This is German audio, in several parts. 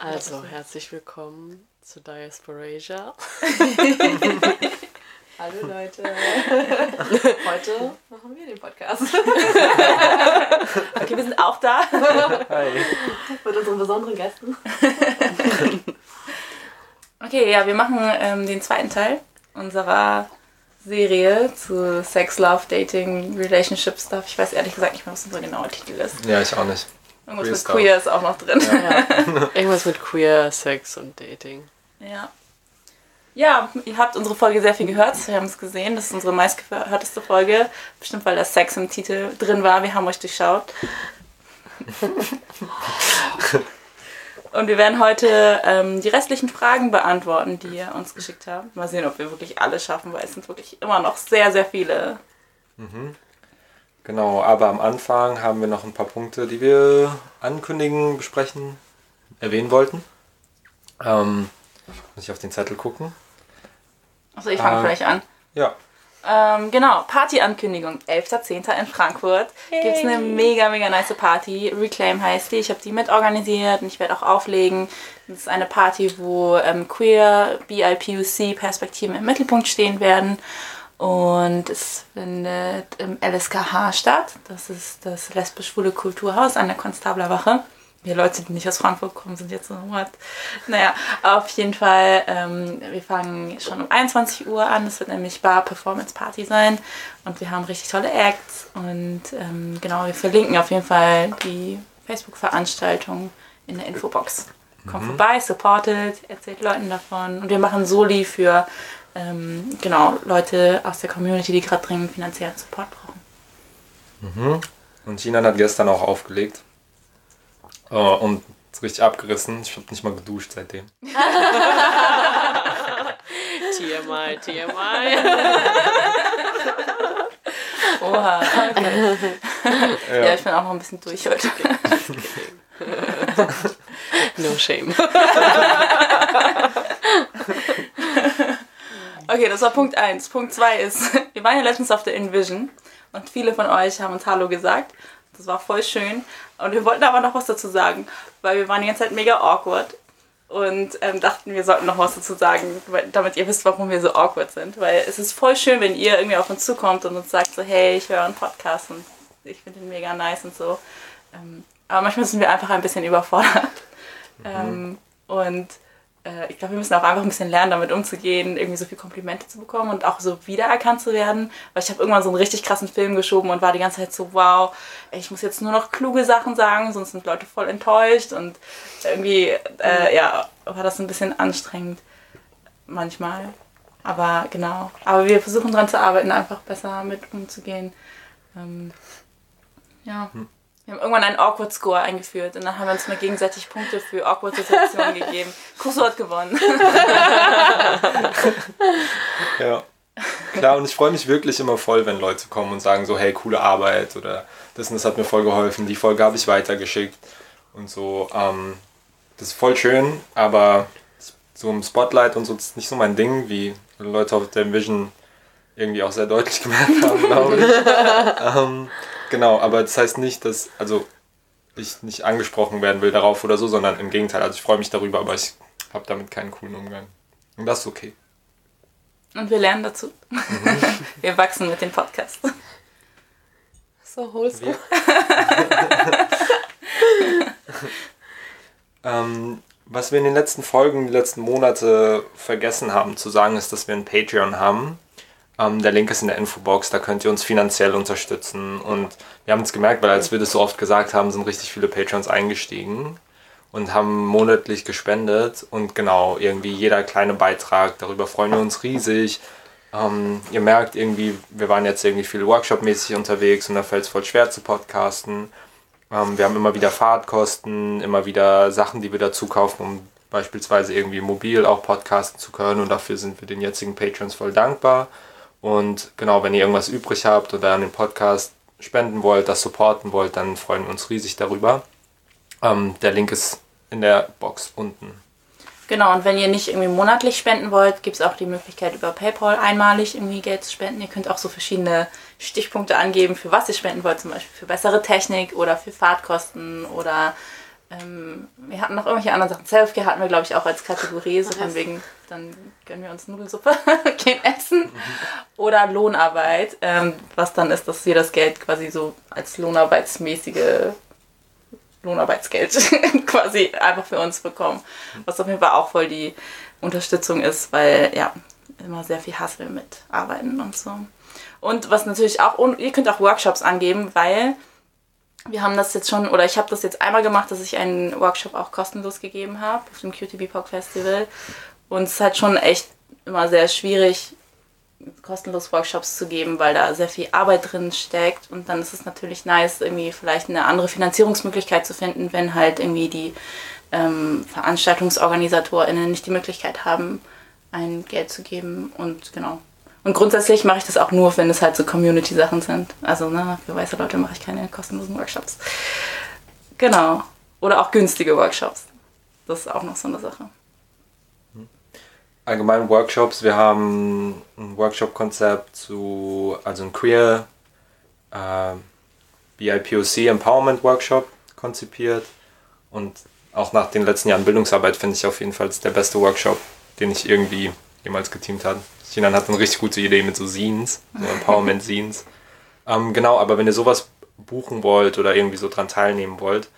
Also, herzlich willkommen zu Diasporasia. Hallo Leute. Heute machen wir den Podcast. okay, wir sind auch da. Hi. Mit unseren besonderen Gästen. okay, ja, wir machen ähm, den zweiten Teil unserer Serie zu Sex, Love, Dating, Relationship Stuff. Ich weiß ehrlich gesagt nicht mehr, was unser genauer Titel ist. Ja, ich auch nicht. Irgendwas queer mit Stuff. Queer ist auch noch drin. Ja. Irgendwas mit Queer, Sex und Dating. Ja. Ja, ihr habt unsere Folge sehr viel gehört. Wir haben es gesehen. Das ist unsere meistgehörteste Folge. Bestimmt, weil das Sex im Titel drin war. Wir haben euch durchschaut. Und wir werden heute ähm, die restlichen Fragen beantworten, die ihr uns geschickt habt. Mal sehen, ob wir wirklich alle schaffen, weil es sind wirklich immer noch sehr, sehr viele. Mhm. Genau, aber am Anfang haben wir noch ein paar Punkte, die wir ankündigen, besprechen, erwähnen wollten. Ähm, muss ich auf den Zettel gucken. Achso, ich fange ähm, vielleicht an. Ja. Ähm, genau, Partyankündigung. 11.10. in Frankfurt hey. gibt es eine mega, mega nice Party. Reclaim heißt die. Ich habe die mitorganisiert und ich werde auch auflegen. Das ist eine Party, wo ähm, Queer, BIPUC-Perspektiven im Mittelpunkt stehen werden. Und es findet im LSKH statt. Das ist das lesbisch-schwule Kulturhaus an der Konstablerwache. Wir Leute, die nicht aus Frankfurt kommen, sind jetzt so, what? Naja, auf jeden Fall, ähm, wir fangen schon um 21 Uhr an. Es wird nämlich Bar Performance Party sein. Und wir haben richtig tolle Acts. Und ähm, genau, wir verlinken auf jeden Fall die Facebook-Veranstaltung in der Infobox. Kommt mhm. vorbei, supportet, erzählt Leuten davon. Und wir machen Soli für ähm, genau, Leute aus der Community, die gerade dringend finanziellen Support brauchen. Mhm. Und China hat gestern auch aufgelegt. Oh, und richtig abgerissen. Ich habe nicht mal geduscht seitdem. TMI, TMI. Oha. Okay. Ja. ja. ich bin auch noch ein bisschen durch heute. no shame. Okay, das war Punkt 1. Punkt 2 ist, wir waren ja letztens auf der Envision und viele von euch haben uns Hallo gesagt. Das war voll schön. Und wir wollten aber noch was dazu sagen, weil wir waren die ganze Zeit mega awkward und ähm, dachten, wir sollten noch was dazu sagen, damit ihr wisst, warum wir so awkward sind. Weil es ist voll schön, wenn ihr irgendwie auf uns zukommt und uns sagt so, hey, ich höre einen Podcast und ich finde den mega nice und so. Ähm, aber manchmal sind wir einfach ein bisschen überfordert. Mhm. Ähm, und äh, ich glaube, wir müssen auch einfach ein bisschen lernen, damit umzugehen, irgendwie so viele Komplimente zu bekommen und auch so wiedererkannt zu werden. Weil ich habe irgendwann so einen richtig krassen Film geschoben und war die ganze Zeit so, wow, ich muss jetzt nur noch kluge Sachen sagen, sonst sind Leute voll enttäuscht. Und irgendwie, äh, ja, war das ein bisschen anstrengend manchmal. Aber genau. Aber wir versuchen daran zu arbeiten, einfach besser mit umzugehen. Ähm, ja. Hm. Wir haben irgendwann einen Awkward Score eingeführt und dann haben wir uns mal gegenseitig Punkte für Awkward Situationen gegeben. Kuso hat gewonnen. ja. Klar, und ich freue mich wirklich immer voll, wenn Leute kommen und sagen so, hey, coole Arbeit oder das und das hat mir voll geholfen, die Folge habe ich weitergeschickt und so. Ähm, das ist voll schön, aber so im Spotlight und so ist nicht so mein Ding, wie Leute auf der Vision irgendwie auch sehr deutlich gemerkt haben, glaube ich. ähm, Genau, aber das heißt nicht, dass also ich nicht angesprochen werden will darauf oder so, sondern im Gegenteil. Also ich freue mich darüber, aber ich habe damit keinen coolen Umgang. Und das ist okay. Und wir lernen dazu. Mhm. wir wachsen mit dem Podcast. So wholesome. ähm, was wir in den letzten Folgen, die letzten Monate vergessen haben zu sagen, ist, dass wir ein Patreon haben. Ähm, der Link ist in der Infobox, da könnt ihr uns finanziell unterstützen. Und wir haben es gemerkt, weil als wir das so oft gesagt haben, sind richtig viele Patrons eingestiegen und haben monatlich gespendet. Und genau, irgendwie jeder kleine Beitrag, darüber freuen wir uns riesig. Ähm, ihr merkt irgendwie, wir waren jetzt irgendwie viel Workshop-mäßig unterwegs und da fällt es voll schwer zu podcasten. Ähm, wir haben immer wieder Fahrtkosten, immer wieder Sachen, die wir dazu kaufen, um beispielsweise irgendwie mobil auch podcasten zu können. Und dafür sind wir den jetzigen Patrons voll dankbar. Und genau, wenn ihr irgendwas übrig habt oder an den Podcast spenden wollt, das supporten wollt, dann freuen wir uns riesig darüber. Ähm, der Link ist in der Box unten. Genau, und wenn ihr nicht irgendwie monatlich spenden wollt, gibt es auch die Möglichkeit, über PayPal einmalig irgendwie Geld zu spenden. Ihr könnt auch so verschiedene Stichpunkte angeben, für was ihr spenden wollt, zum Beispiel für bessere Technik oder für Fahrtkosten oder ähm, wir hatten noch irgendwelche anderen Sachen. Selfcare hatten wir, glaube ich, auch als Kategorie, so von wegen, dann gönnen wir uns Nudelsuppe, gehen essen. Oder Lohnarbeit, ähm, was dann ist, dass wir das Geld quasi so als lohnarbeitsmäßige Lohnarbeitsgeld quasi einfach für uns bekommen. Was auf jeden Fall auch voll die Unterstützung ist, weil ja, immer sehr viel Hassel mit Arbeiten und so. Und was natürlich auch, und ihr könnt auch Workshops angeben, weil wir haben das jetzt schon, oder ich habe das jetzt einmal gemacht, dass ich einen Workshop auch kostenlos gegeben habe auf dem QTB Pop Festival. Und es ist halt schon echt immer sehr schwierig, kostenlos Workshops zu geben, weil da sehr viel Arbeit drin steckt. Und dann ist es natürlich nice, irgendwie vielleicht eine andere Finanzierungsmöglichkeit zu finden, wenn halt irgendwie die ähm, VeranstaltungsorganisatorInnen nicht die Möglichkeit haben, ein Geld zu geben. Und genau. Und grundsätzlich mache ich das auch nur, wenn es halt so Community-Sachen sind. Also ne, für weiße Leute mache ich keine kostenlosen Workshops. Genau. Oder auch günstige Workshops. Das ist auch noch so eine Sache. Allgemein Workshops. Wir haben ein Workshop-Konzept zu, also ein Queer äh, BIPOC Empowerment Workshop konzipiert. Und auch nach den letzten Jahren Bildungsarbeit finde ich auf jeden Fall der beste Workshop, den ich irgendwie jemals geteamt habe. Sinan hat eine richtig gute Idee mit so Scenes, so Empowerment Scenes. Ähm, genau, aber wenn ihr sowas buchen wollt oder irgendwie so dran teilnehmen wollt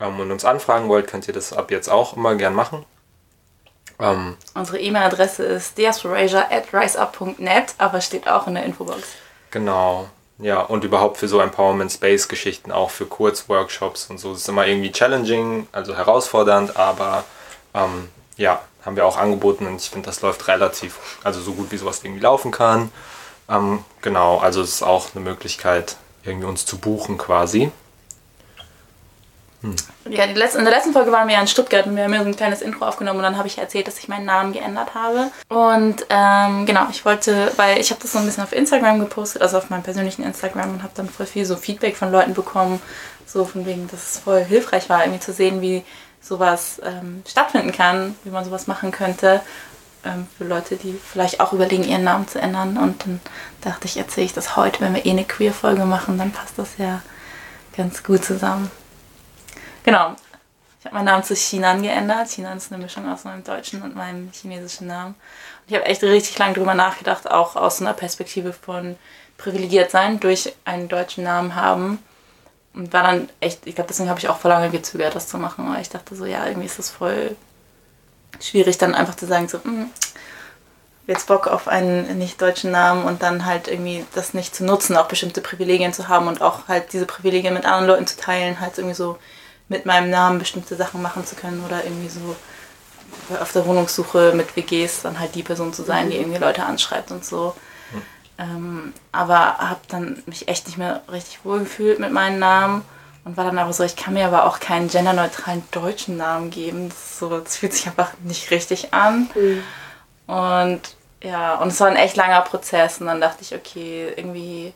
ähm, und uns anfragen wollt, könnt ihr das ab jetzt auch immer gern machen. Ähm, Unsere E-Mail-Adresse ist diasporasia.riseup.net, aber steht auch in der Infobox. Genau. Ja, und überhaupt für so Empowerment Space Geschichten, auch für Kurzworkshops und so. Das ist immer irgendwie challenging, also herausfordernd, aber ähm, ja, haben wir auch angeboten und ich finde, das läuft relativ, also so gut wie sowas irgendwie laufen kann. Ähm, genau, also es ist auch eine Möglichkeit, irgendwie uns zu buchen quasi. Hm. Ja, die letzte, in der letzten Folge waren wir ja in Stuttgart und wir haben ja so ein kleines Intro aufgenommen und dann habe ich erzählt, dass ich meinen Namen geändert habe. Und ähm, genau, ich wollte, weil ich habe das so ein bisschen auf Instagram gepostet, also auf meinem persönlichen Instagram und habe dann voll viel so Feedback von Leuten bekommen, so von wegen, dass es voll hilfreich war, irgendwie zu sehen, wie sowas ähm, stattfinden kann, wie man sowas machen könnte ähm, für Leute, die vielleicht auch überlegen, ihren Namen zu ändern. Und dann dachte ich, erzähle ich das heute, wenn wir eh eine Queer-Folge machen, dann passt das ja ganz gut zusammen. Genau. Ich habe meinen Namen zu Chinan geändert. Chinan ist eine Mischung aus meinem deutschen und meinem chinesischen Namen. Und ich habe echt richtig lange drüber nachgedacht, auch aus einer Perspektive von privilegiert sein, durch einen deutschen Namen haben und war dann echt, ich glaube, deswegen habe ich auch vor lange gezögert, das zu machen, weil ich dachte so, ja, irgendwie ist das voll schwierig, dann einfach zu sagen, so, mh, hm, jetzt Bock auf einen nicht deutschen Namen und dann halt irgendwie das nicht zu nutzen, auch bestimmte Privilegien zu haben und auch halt diese Privilegien mit anderen Leuten zu teilen, halt irgendwie so mit meinem Namen bestimmte Sachen machen zu können oder irgendwie so auf der Wohnungssuche mit WGs dann halt die Person zu sein, die mhm. irgendwie Leute anschreibt und so. Ähm, aber habe dann mich echt nicht mehr richtig wohl gefühlt mit meinem Namen und war dann aber so, ich kann mir aber auch keinen genderneutralen deutschen Namen geben. Das, so, das fühlt sich einfach nicht richtig an. Mhm. Und ja, und es war ein echt langer Prozess und dann dachte ich, okay, irgendwie,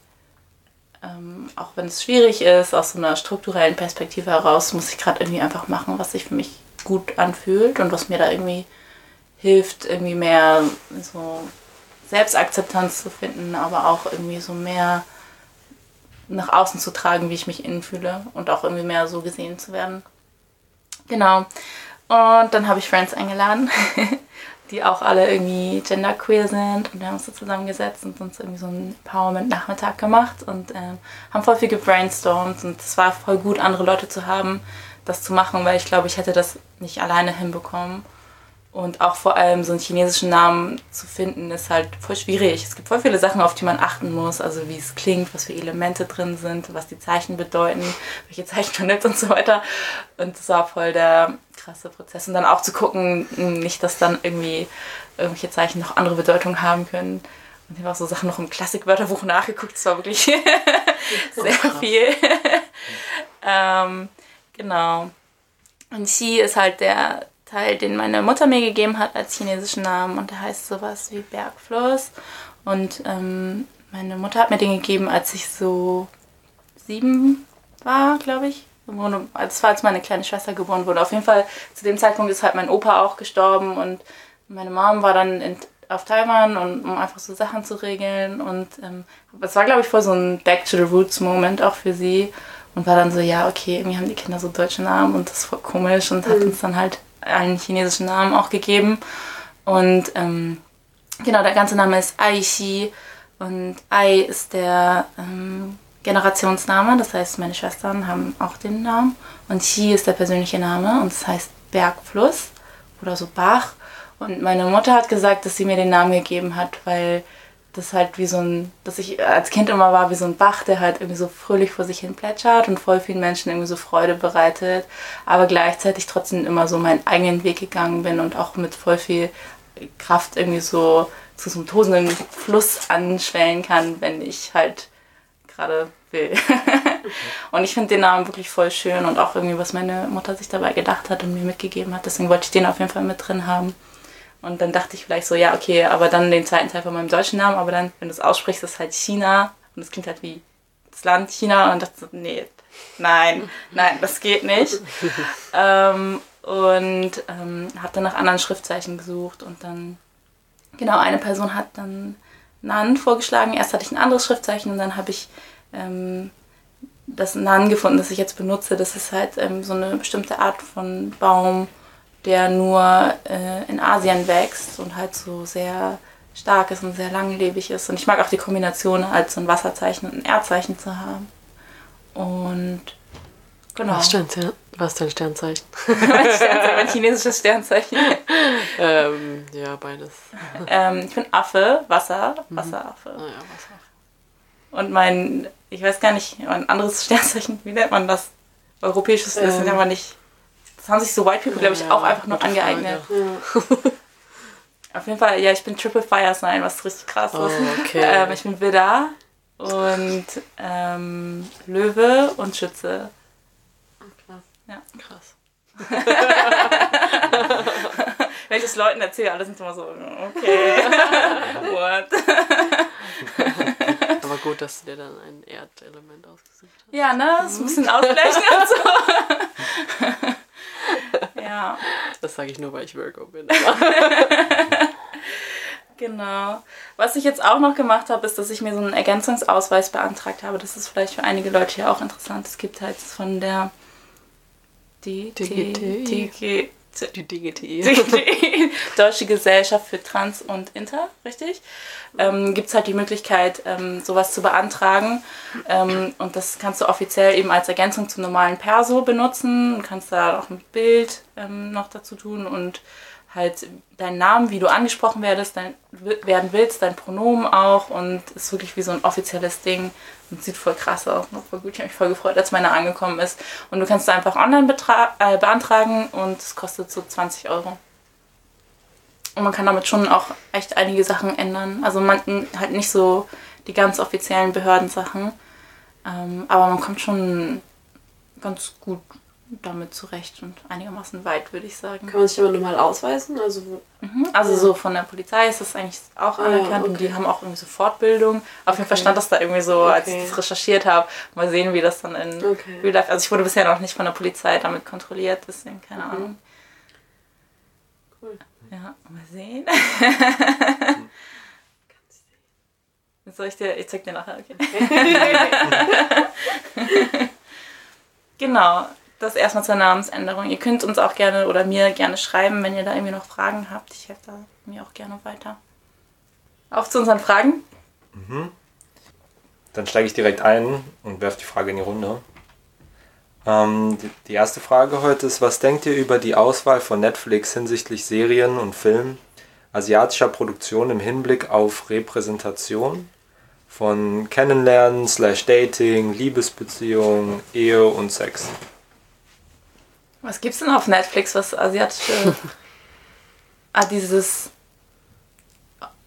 ähm, auch wenn es schwierig ist, aus so einer strukturellen Perspektive heraus, muss ich gerade irgendwie einfach machen, was sich für mich gut anfühlt und was mir da irgendwie hilft, irgendwie mehr so Selbstakzeptanz zu finden, aber auch irgendwie so mehr nach außen zu tragen, wie ich mich innen fühle und auch irgendwie mehr so gesehen zu werden. Genau. Und dann habe ich Friends eingeladen, die auch alle irgendwie genderqueer sind und wir haben uns so zusammengesetzt und uns irgendwie so einen Empowerment-Nachmittag gemacht und äh, haben voll viel gebrainstormt und es war voll gut, andere Leute zu haben, das zu machen, weil ich glaube, ich hätte das nicht alleine hinbekommen. Und auch vor allem so einen chinesischen Namen zu finden, ist halt voll schwierig. Es gibt voll viele Sachen, auf die man achten muss. Also wie es klingt, was für Elemente drin sind, was die Zeichen bedeuten, welche Zeichen man nimmt und so weiter. Und das war voll der krasse Prozess. Und dann auch zu gucken, nicht, dass dann irgendwie irgendwelche Zeichen noch andere Bedeutungen haben können. Und ich habe auch so Sachen noch im Klassikwörterbuch nachgeguckt. Das war wirklich sehr viel. ähm, genau. Und Xi ist halt der Teil, den meine Mutter mir gegeben hat als chinesischen Namen und der heißt sowas wie Bergfluss. Und ähm, meine Mutter hat mir den gegeben, als ich so sieben war, glaube ich. Das war, als meine kleine Schwester geboren wurde. Auf jeden Fall, zu dem Zeitpunkt ist halt mein Opa auch gestorben und meine Mom war dann in, auf Taiwan, und, um einfach so Sachen zu regeln. Und ähm, es war, glaube ich, voll so ein Back to the Roots Moment auch für sie. und war dann so, ja, okay, irgendwie haben die Kinder so deutsche Namen und das ist voll komisch und hat uns dann halt einen chinesischen Namen auch gegeben. Und ähm, genau, der ganze Name ist Aishi und Ai ist der ähm, Generationsname, das heißt, meine Schwestern haben auch den Namen und Xi ist der persönliche Name und das heißt Bergfluss oder so Bach. Und meine Mutter hat gesagt, dass sie mir den Namen gegeben hat, weil das halt wie so ein, dass ich als Kind immer war wie so ein Bach, der halt irgendwie so fröhlich vor sich hin plätschert und voll vielen Menschen irgendwie so Freude bereitet, aber gleichzeitig trotzdem immer so meinen eigenen Weg gegangen bin und auch mit voll viel Kraft irgendwie so zu so einem tosenden Fluss anschwellen kann, wenn ich halt gerade will. und ich finde den Namen wirklich voll schön und auch irgendwie, was meine Mutter sich dabei gedacht hat und mir mitgegeben hat. Deswegen wollte ich den auf jeden Fall mit drin haben. Und dann dachte ich vielleicht so, ja, okay, aber dann den zweiten Teil von meinem deutschen Namen, aber dann, wenn du es aussprichst, ist halt China und es klingt halt wie das Land China und dann dachte ich so, nee, nein, nein, das geht nicht. ähm, und ähm, habe dann nach anderen Schriftzeichen gesucht und dann, genau, eine Person hat dann Nan vorgeschlagen. Erst hatte ich ein anderes Schriftzeichen und dann habe ich ähm, das Nan gefunden, das ich jetzt benutze. Das ist halt ähm, so eine bestimmte Art von Baum, der nur äh, in Asien wächst und halt so sehr stark ist und sehr langlebig ist. Und ich mag auch die Kombination, halt so ein Wasserzeichen und ein Erdzeichen zu haben. Und genau. Was, ja. Ist dein Sternzeichen? mein, Sternzeichen mein chinesisches Sternzeichen. ähm, ja, beides. Ähm, ich bin Affe, Wasser, Wasseraffe. Naja, Wasser. Und mein, ich weiß gar nicht, mein anderes Sternzeichen, wie nennt man das? Europäisches, Ähm. aber nicht. Das haben sich so White People, glaube ich, auch einfach nur angeeignet. Auf jeden Fall, ja, ich bin Triple Fire Sign, was richtig krass Oh, ist. okay. Ähm, ich bin Widder und ähm, Löwe und Schütze. Ja. Krass. Wenn ich das Leuten erzähle, alle sind immer so, okay, what? Aber gut, dass du dir dann ein Erdelement ausgesucht hast. Ja, ne, das ist ein bisschen ausgleichen und so. ja, Das sage ich nur, weil ich Virgo bin. genau. Was ich jetzt auch noch gemacht habe, ist, dass ich mir so einen Ergänzungsausweis beantragt habe. Das ist vielleicht für einige Leute hier auch interessant. Es gibt halt von der die DGTI. DG Die DGTI. die Deutsche Gesellschaft für Trans und Inter, richtig? Ähm, Gibt es halt die Möglichkeit, ähm, sowas zu beantragen. Ähm, und das kannst du offiziell eben als Ergänzung zum normalen Perso benutzen. Du kannst da auch ein Bild ähm, noch dazu tun und halt deinen Namen, wie du angesprochen werdest, dein, werden willst, dein Pronomen auch. Und ist wirklich wie so ein offizielles Ding. Und sieht voll krass aus. Und voll gut. Ich habe mich voll gefreut, als meiner angekommen ist. Und du kannst da einfach online äh, beantragen und es kostet so 20 Euro. Und man kann damit schon auch echt einige Sachen ändern. Also man halt nicht so die ganz offiziellen Behördensachen. Ähm, aber man kommt schon ganz gut damit zurecht und einigermaßen weit, würde ich sagen. Kann man sich aber normal ausweisen? Also, Mhm. Also so von der Polizei ist das eigentlich auch Ah, anerkannt und die okay. haben auch irgendwie so Fortbildung. Auf jeden Fall stand das da irgendwie so, als ich Okay. das recherchiert habe. Mal sehen, wie das dann in Okay. Real Life. Also ich wurde bisher noch nicht von der Polizei damit kontrolliert, deswegen keine Ahnung. Cool. Ja, mal sehen. Soll ich dir, ich zeig dir nachher, okay. genau, das erstmal zur Namensänderung. Ihr könnt uns auch gerne oder mir gerne schreiben, wenn ihr da irgendwie noch Fragen habt. Ich helfe da mir auch gerne weiter. Auf zu unseren Fragen. Dann steige ich direkt ein und werfe die Frage in die Runde. Ähm, die, die erste Frage heute ist, was denkt ihr über die Auswahl von Netflix hinsichtlich Serien und Filmen asiatischer Produktion im Hinblick auf Repräsentation von Kennenlernen, slash Dating, Liebesbeziehung, Ehe und Sex? Was gibt's denn auf Netflix, was asiatische. ah, dieses.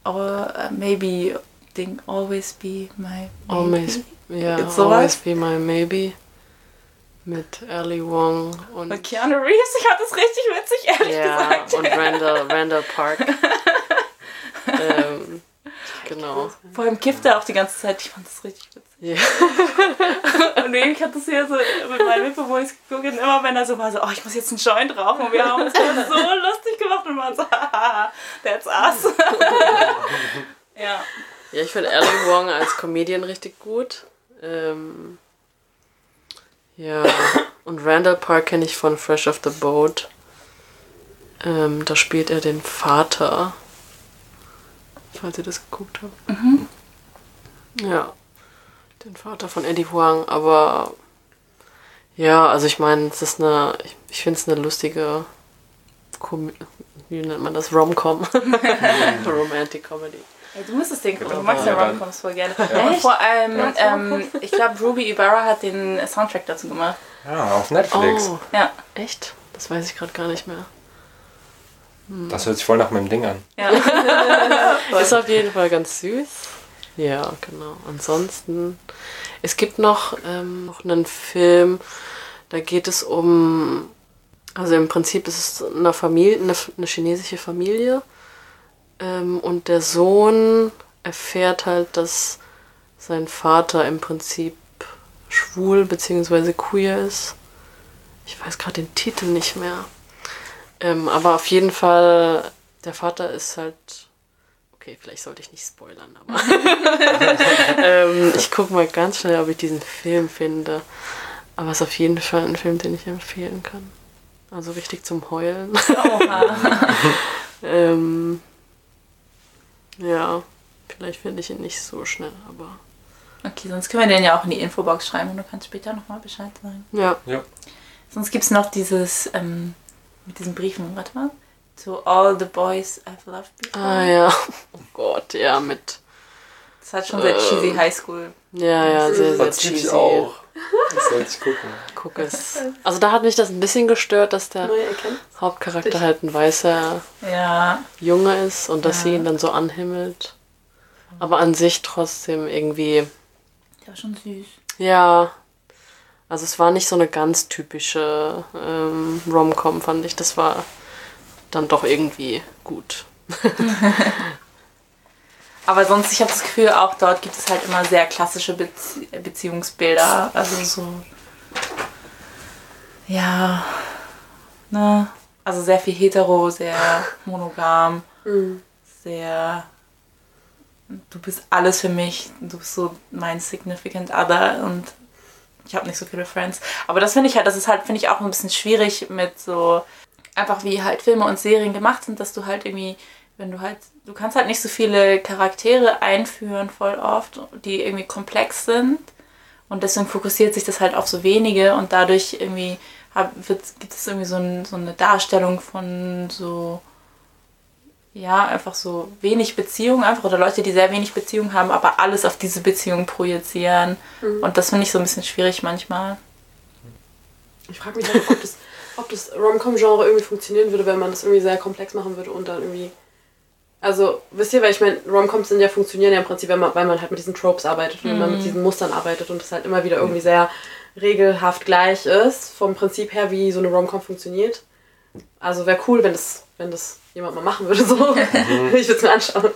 Uh, maybe Ding, always be my. Always, maybe. ja, Gibt's sowas? always be my maybe. Mit Ali Wong und, Mit Keanu Reeves, ich fand das richtig witzig, ehrlich ja, gesagt. und Randall, Randall Park. ähm, genau. Vor allem kifft er auch die ganze Zeit, ich fand das richtig witzig. Ja. Und ich hatte das hier so mit meinen Mitbewohnern geguckt und immer wenn er so war, so, oh, ich muss jetzt einen Joint rauchen. Und wir haben uns das so lustig gemacht und waren so, haha, that's us. ja. Ja, ich finde Ali Wong als Comedian richtig gut. Ähm, Ja, und Randall Park kenne ich von Fresh Off the Boat. Ähm, da spielt er den Vater. Falls ihr das geguckt habt. Ja, den Vater von Eddie Huang. Aber ja, also ich meine, es ist eine, ich, ich finde es eine lustige, Com wie nennt man das, Rom-Com. Romantic Comedy. Ja, du müsstest den gucken. Genau. Du magst ja Ja, Romcoms voll gerne. Und vor allem, ähm, ich glaube, Ruby Ibarra hat den Soundtrack dazu gemacht. Ja, auf Netflix. Oh, Ja. echt? Das weiß ich gerade gar nicht mehr. Das hört sich voll nach meinem Ding an. ja. Ist auf jeden Fall ganz süß. Ja, genau. Ansonsten, es gibt noch, ähm, noch einen Film, da geht es um, also im Prinzip ist es eine Familie, eine, eine chinesische Familie ähm, und der Sohn erfährt halt, dass sein Vater im Prinzip schwul bzw. queer ist. Ich weiß gerade den Titel nicht mehr. Ähm, aber auf jeden Fall, der Vater ist halt Okay, vielleicht sollte ich nicht spoilern, aber ähm, ich gucke mal ganz schnell, ob ich diesen Film finde. Aber es ist auf jeden Fall ein Film, den ich empfehlen kann. Also richtig zum Heulen. Ähm, ja, vielleicht finde ich ihn nicht so schnell, aber Okay, sonst können wir den ja auch in die Infobox schreiben und du kannst später nochmal Bescheid sagen. ja. Ja. Sonst gibt es noch dieses, ähm, mit diesen Briefen, warte mal. To all the boys I've loved before. Ah ja. Oh Gott, ja, mit. Das hat schon sehr cheesy Highschool. Ja, ja, sehr, sehr lieb ich cheesy. auch. Das sollte ich gucken. Guck es. Also da hat mich das ein bisschen gestört, dass der. Hauptcharakter halt ein weißer Ja. Junge ist und dass Ja. sie ihn dann so anhimmelt. Aber an sich trotzdem irgendwie, Der war schon süß. ja. Also es war nicht so eine ganz typische ähm, Rom-Com, fand ich. Das war dann doch irgendwie gut. Aber sonst, ich habe das Gefühl, auch dort gibt es halt immer sehr klassische Bezie Beziehungsbilder. Also so. Ja. Ne? Also sehr viel hetero, sehr monogam, Mhm. sehr. Du bist alles für mich, du bist so mein Significant Other und ich habe nicht so viele Friends. Aber das finde ich halt, das ist halt, finde ich auch ein bisschen schwierig mit so, einfach wie halt Filme und Serien gemacht sind, dass du halt irgendwie, wenn du halt, du kannst halt nicht so viele Charaktere einführen voll oft, die irgendwie komplex sind. Und deswegen fokussiert sich das halt auf so wenige und dadurch irgendwie hab, wird, gibt es irgendwie so, ein, so eine Darstellung von so, ja, einfach so wenig Beziehung einfach oder Leute, die sehr wenig Beziehung haben, aber alles auf diese Beziehung projizieren. Und das finde ich so ein bisschen schwierig manchmal. Ich frage mich halt, ob das, ob das Rom-Com-Genre irgendwie funktionieren würde, wenn man das irgendwie sehr komplex machen würde und dann irgendwie. Also, wisst ihr, weil ich meine, Rom-Coms sind ja funktionieren ja im Prinzip, wenn man, weil man halt mit diesen Tropes arbeitet und wenn man mit diesen Mustern arbeitet und das halt immer wieder irgendwie sehr regelhaft gleich ist, vom Prinzip her, wie so eine Rom-Com funktioniert. Also wäre cool, wenn das, wenn das jemand mal machen würde, so. ich würde es mir anschauen.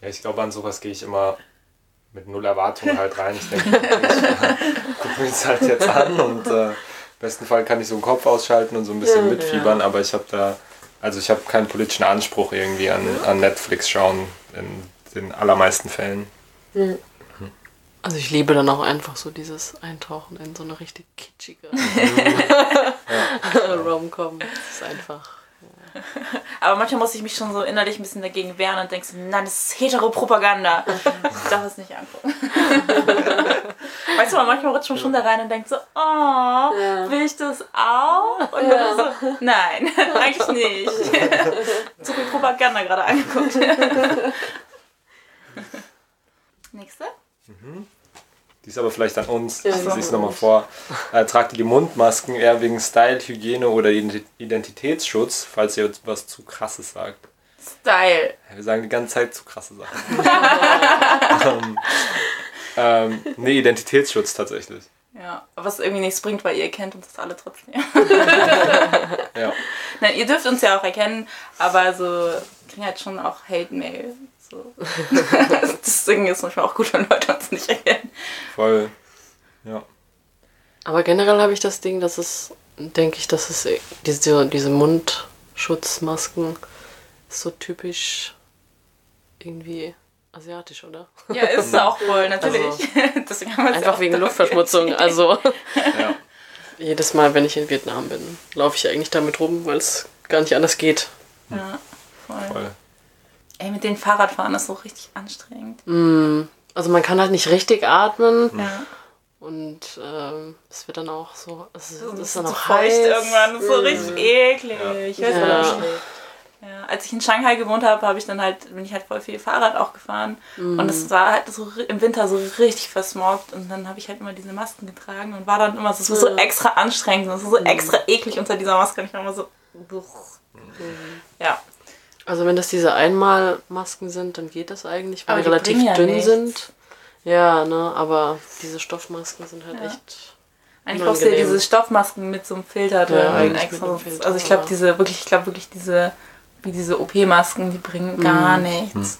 Ja, ich glaube, an sowas gehe ich immer mit null Erwartungen halt rein. Ich denke, ich gucke mir das halt jetzt an und äh, im besten Fall kann ich so den Kopf ausschalten und so ein bisschen Ja, mitfiebern, aber ich habe da, also ich habe keinen politischen Anspruch irgendwie an, an Netflix schauen in den allermeisten Fällen. Also ich liebe dann auch einfach so dieses Eintauchen in so eine richtig kitschige Rom-Com. Das ist einfach. Aber manchmal muss ich mich schon so innerlich ein bisschen dagegen wehren und denke so, nein, das ist Heteropropaganda. Ich darf es nicht angucken. weißt du, man manchmal rutscht man schon da rein und denkt so, oh, Ja. will ich das auch? Und dann so, nein, eigentlich nicht. Zu viel Propaganda gerade angeguckt. Nächste? Die ist aber vielleicht an uns. Ja, ich es nochmal vor. Äh, tragt die Mundmasken eher wegen Style, Hygiene oder Ident- Identitätsschutz, falls ihr was zu krasses sagt. Style. Wir sagen die ganze Zeit zu krasse Sachen. ähm, ähm, nee, Identitätsschutz tatsächlich. Ja, was irgendwie nichts bringt, weil ihr kennt uns alle trotzdem. Ja. Nein, ihr dürft uns ja auch erkennen, aber so kriegen halt schon auch Hate-Mail. So. Deswegen ist es manchmal auch gut, wenn Leute uns nicht erkennen. Voll. Ja. Aber generell habe ich das Ding, dass es, denke ich, dass es diese, diese Mundschutzmasken so typisch irgendwie asiatisch, oder? Ja, ist es auch wohl, natürlich. Also, Deswegen haben wir Einfach wegen Luftverschmutzung. Also Ja. jedes Mal, wenn ich in Vietnam bin, laufe ich eigentlich damit rum, weil es gar nicht anders geht. Ja, voll. Voll. Ey, mit den Fahrradfahren ist so richtig anstrengend. Also man kann halt nicht richtig atmen Ja. und ähm, es wird dann auch so, es ist, es ist dann auch feucht heiß. irgendwann. Das ist so richtig eklig. Ich weiß Ja. nicht. Ja, als ich in Shanghai gewohnt habe, habe ich dann halt, bin ich halt voll viel Fahrrad auch gefahren. Und es war halt so im Winter so richtig versmoggt. Und dann habe ich halt immer diese Masken getragen und war dann immer so, es war so extra anstrengend. und Es war so extra eklig unter dieser Maske. Und ich war immer so. Ja. Also wenn das diese Einmalmasken sind, dann geht das eigentlich, weil Aber die relativ ja dünn nichts. sind. Ja, ne, aber diese Stoffmasken sind halt Ja. echt. Eigentlich brauchst du ja diese Stoffmasken mit so einem Filter drin. Ja, extra. mit einem Filter, also ich glaube, diese wirklich, ich glaube wirklich diese, wie diese OP-Masken, die bringen gar nichts.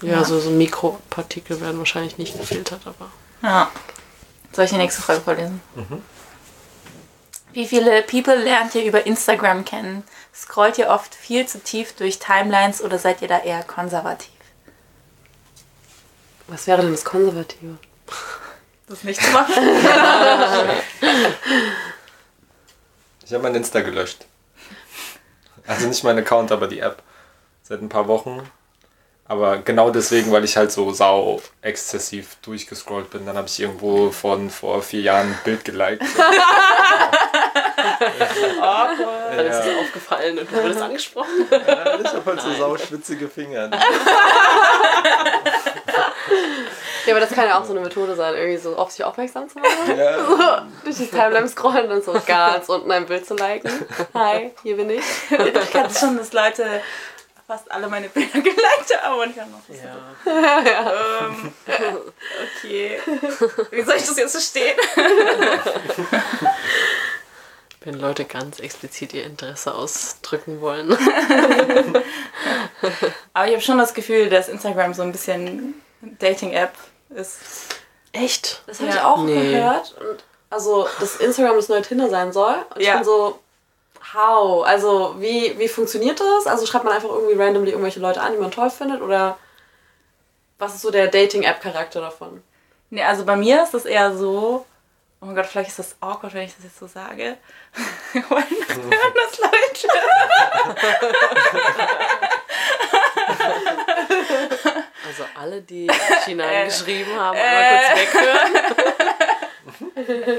Ja, Ja. So, so Mikropartikel werden wahrscheinlich nicht gefiltert, aber. Ja. Soll ich die nächste Frage vorlesen? Wie viele People lernt ihr über Instagram kennen? Scrollt ihr oft viel zu tief durch Timelines oder seid ihr da eher konservativ? Was wäre denn das Konservative? Das nicht zu machen? Ich habe mein Insta gelöscht. Also nicht mein Account, aber die App. Seit ein paar Wochen. Aber genau deswegen, weil ich halt so sau exzessiv durchgescrollt bin. Dann habe ich irgendwo von vor vier Jahren ein Bild geliked. Dann ist ja. dir aufgefallen und du wurdest angesprochen. Ich habe halt so sau schwitzige Finger. Ja, aber das kann ja auch so eine Methode sein, irgendwie so auf sich aufmerksam zu machen. Ja. Durch die Timeline scrollen und so ganz unten ein Bild zu liken. Hi, hier bin ich. ich hatte schon, dass Leute fast alle meine Bilder geliked haben und ich war noch so, Ja. ähm, okay. Wie soll ich das jetzt verstehen? Wenn Leute ganz explizit ihr Interesse ausdrücken wollen. Aber ich habe schon das Gefühl, dass Instagram so ein bisschen Dating-App ist. Echt? Das habe Ja. ich auch Nee. gehört. Und also, dass Instagram das neue Tinder sein soll. Und ich Ja. bin so, how? Also, wie, wie funktioniert das? Also, schreibt man einfach irgendwie randomly irgendwelche Leute an, die man toll findet? Oder was ist so der Dating-App-Charakter davon? Nee, also bei mir ist das eher so. Oh mein Gott, vielleicht ist das awkward, wenn ich das jetzt so sage. Weil hören das Leute. Also alle, die China geschrieben haben, einmal kurz weghören.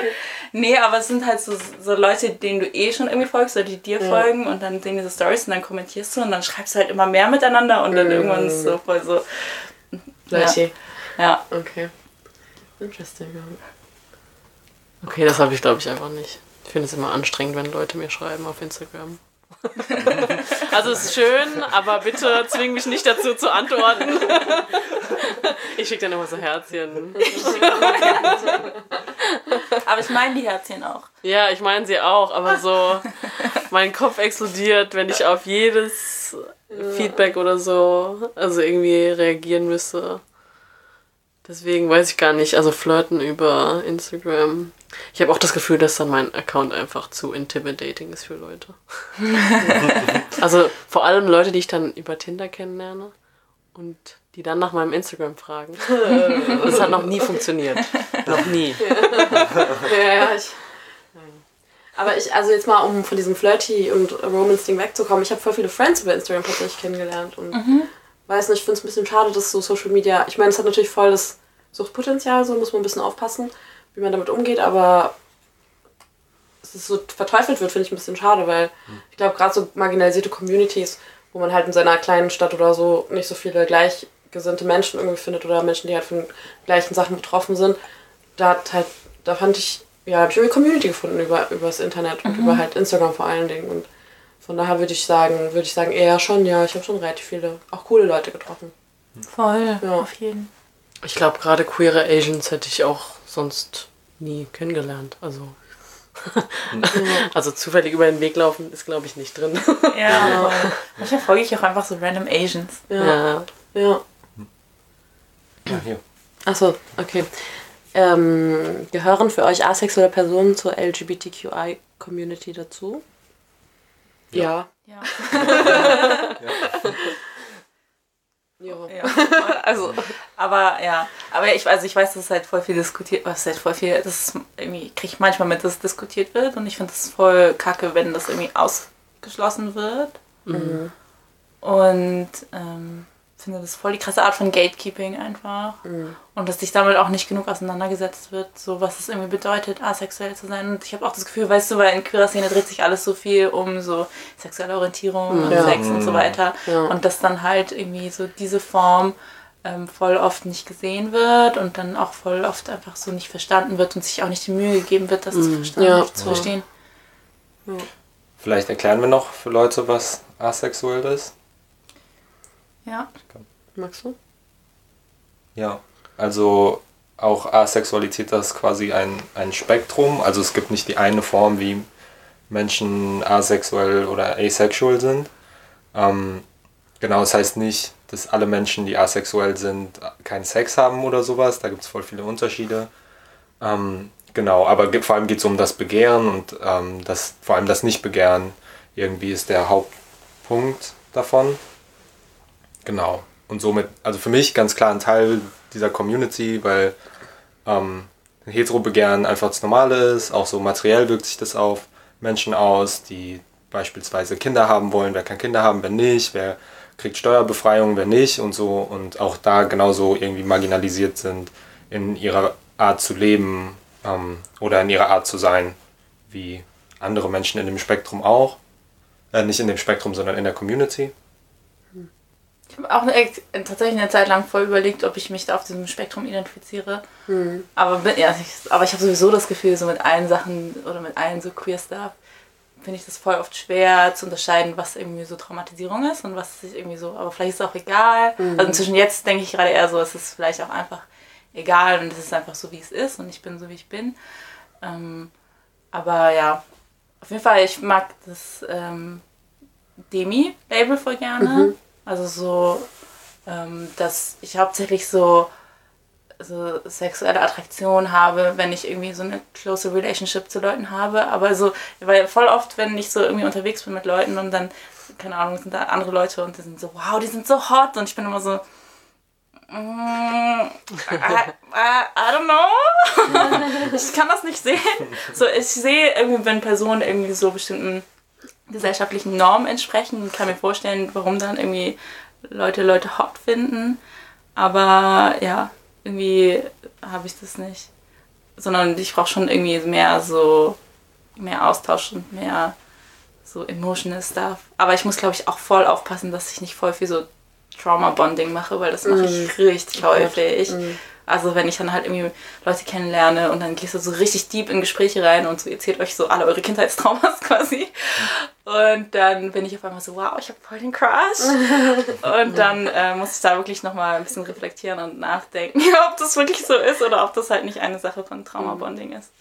Nee, aber es sind halt so, so Leute, denen du eh schon irgendwie folgst oder die dir folgen und dann sehen diese Stories und dann kommentierst du und dann schreibst du halt immer mehr miteinander und dann irgendwann ist es so voll so. Gleiche. Ja. Okay. Interesting. Okay, das habe ich glaube ich einfach nicht. Ich finde es immer anstrengend, wenn Leute mir schreiben auf Instagram. also es ist schön, aber bitte zwing mich nicht dazu zu antworten. Ich schicke dann immer so Herzchen. Aber ich meine die Herzchen auch. Ja, ich meine sie auch, aber so mein Kopf explodiert, wenn ich auf jedes Feedback oder so, also irgendwie reagieren müsste. Deswegen weiß ich gar nicht, also flirten über Instagram. Ich habe auch das Gefühl, dass dann mein Account einfach zu intimidating ist für Leute. also vor allem Leute, die ich dann über Tinder kennenlerne und die dann nach meinem Instagram fragen. Das hat noch nie funktioniert. Noch nie. Ja, ja, ich. Aber ich, also jetzt mal, um von diesem Flirty und Romance-Ding wegzukommen, ich habe voll viele Friends über Instagram tatsächlich kennengelernt und weiß nicht, ich finde es ein bisschen schade, dass so Social Media, ich meine, es hat natürlich voll das Suchtpotenzial, so muss man ein bisschen aufpassen, wie man damit umgeht, aber dass es so verteufelt wird, finde ich ein bisschen schade, weil ich glaube, gerade so marginalisierte Communities, wo man halt in seiner kleinen Stadt oder so nicht so viele gleichgesinnte Menschen irgendwie findet oder Menschen, die halt von gleichen Sachen betroffen sind, da hat halt, da fand ich, ja, habe ich irgendwie Community gefunden über, über das Internet und über halt Instagram vor allen Dingen. Und von daher würde ich sagen, würde ich sagen, eher schon, ja, ich habe schon relativ viele, auch coole Leute getroffen. Voll. Ja. Auf jeden. Ich glaube, gerade queere Asians hätte ich auch sonst nie kennengelernt. Also, also zufällig über den Weg laufen ist, glaube ich, nicht drin. Ja. Manchmal folge ich auch einfach so random Asians. Ja. Ja. ja. Ja, hier. Achso, okay. Ähm, gehören für euch asexuelle Personen zur LGBTQI-Community dazu? Ja. Ja. Ja. Ja. Ja, also, aber ja, aber ich, also ich weiß, dass es halt voll viel diskutiert, was halt voll viel, das ist irgendwie, kriege ich manchmal mit, dass es diskutiert wird und ich finde es voll kacke, wenn das irgendwie ausgeschlossen wird. Und ähm, finde das voll die krasse Art von Gatekeeping einfach. Und dass sich damit auch nicht genug auseinandergesetzt wird, so was es irgendwie bedeutet, asexuell zu sein. Und ich habe auch das Gefühl, weißt du, weil in queerer Szene dreht sich alles so viel um so sexuelle Orientierung und Ja. Sex und so weiter. Ja. Und dass dann halt irgendwie so diese Form ähm, voll oft nicht gesehen wird und dann auch voll oft einfach so nicht verstanden wird und sich auch nicht die Mühe gegeben wird, das zu, verstehen, Ja. zu verstehen. Vielleicht erklären wir noch für Leute, was asexuell ist. Ja. Magst du? Ja, also auch Asexualität das ist quasi ein, ein Spektrum. Also es gibt nicht die eine Form, wie Menschen asexuell oder asexual sind. Ähm, genau, das heißt nicht, dass alle Menschen, die asexuell sind, keinen Sex haben oder sowas. Da gibt es voll viele Unterschiede. Ähm, genau, aber vor allem geht es um das Begehren und ähm, das, vor allem das Nicht-Begehren irgendwie ist der Hauptpunkt davon. Genau. Und somit, also für mich ganz klar ein Teil dieser Community, weil ähm, Hetero-Begehren einfach das Normale ist. Auch so materiell wirkt sich das auf Menschen aus, die beispielsweise Kinder haben wollen, wer kann Kinder haben, wer nicht, wer kriegt Steuerbefreiung, wer nicht und so. Und auch da genauso irgendwie marginalisiert sind in ihrer Art zu leben ähm, oder in ihrer Art zu sein, wie andere Menschen in dem Spektrum auch. Äh, nicht in dem Spektrum, sondern in der Community. Ich habe auch eine, tatsächlich eine Zeit lang voll überlegt, ob ich mich da auf diesem Spektrum identifiziere. Aber, bin, ja, ich, aber ich habe sowieso das Gefühl, so mit allen Sachen oder mit allen so queer Stuff finde ich das voll oft schwer zu unterscheiden, was irgendwie so Traumatisierung ist und was ist irgendwie so, aber vielleicht ist es auch egal. Also inzwischen jetzt denke ich gerade eher so, es ist vielleicht auch einfach egal und es ist einfach so, wie es ist und ich bin so, wie ich bin. Ähm, aber ja, auf jeden Fall, ich mag das ähm, Demi-Label voll gerne. Also so, ähm, dass ich hauptsächlich so, so sexuelle Attraktion habe, wenn ich irgendwie so eine close Relationship zu Leuten habe. Aber so, weil voll oft, wenn ich so irgendwie unterwegs bin mit Leuten und dann, keine Ahnung, sind da andere Leute und die sind so, wow, die sind so hot. Und ich bin immer so, mm, I, I, I don't know. ich kann das nicht sehen. So, ich sehe irgendwie, wenn Personen irgendwie so bestimmten gesellschaftlichen Normen entsprechen und kann mir vorstellen, warum dann irgendwie Leute Leute hot finden. Aber ja, irgendwie habe ich das nicht. Sondern ich brauche schon irgendwie mehr so, mehr Austausch und mehr so emotional stuff. Aber ich muss, glaube ich, auch voll aufpassen, dass ich nicht voll viel so Trauma-Bonding mache, weil das mache ich richtig häufig. Also wenn ich dann halt irgendwie Leute kennenlerne und dann gehst du so richtig deep in Gespräche rein und so erzählt euch so alle eure Kindheitstraumas quasi. Und dann bin ich auf einmal so, wow, ich habe voll den Crush. Und dann äh, muss ich da wirklich nochmal ein bisschen reflektieren und nachdenken, ob das wirklich so ist oder ob das halt nicht eine Sache von Trauma-Bonding ist.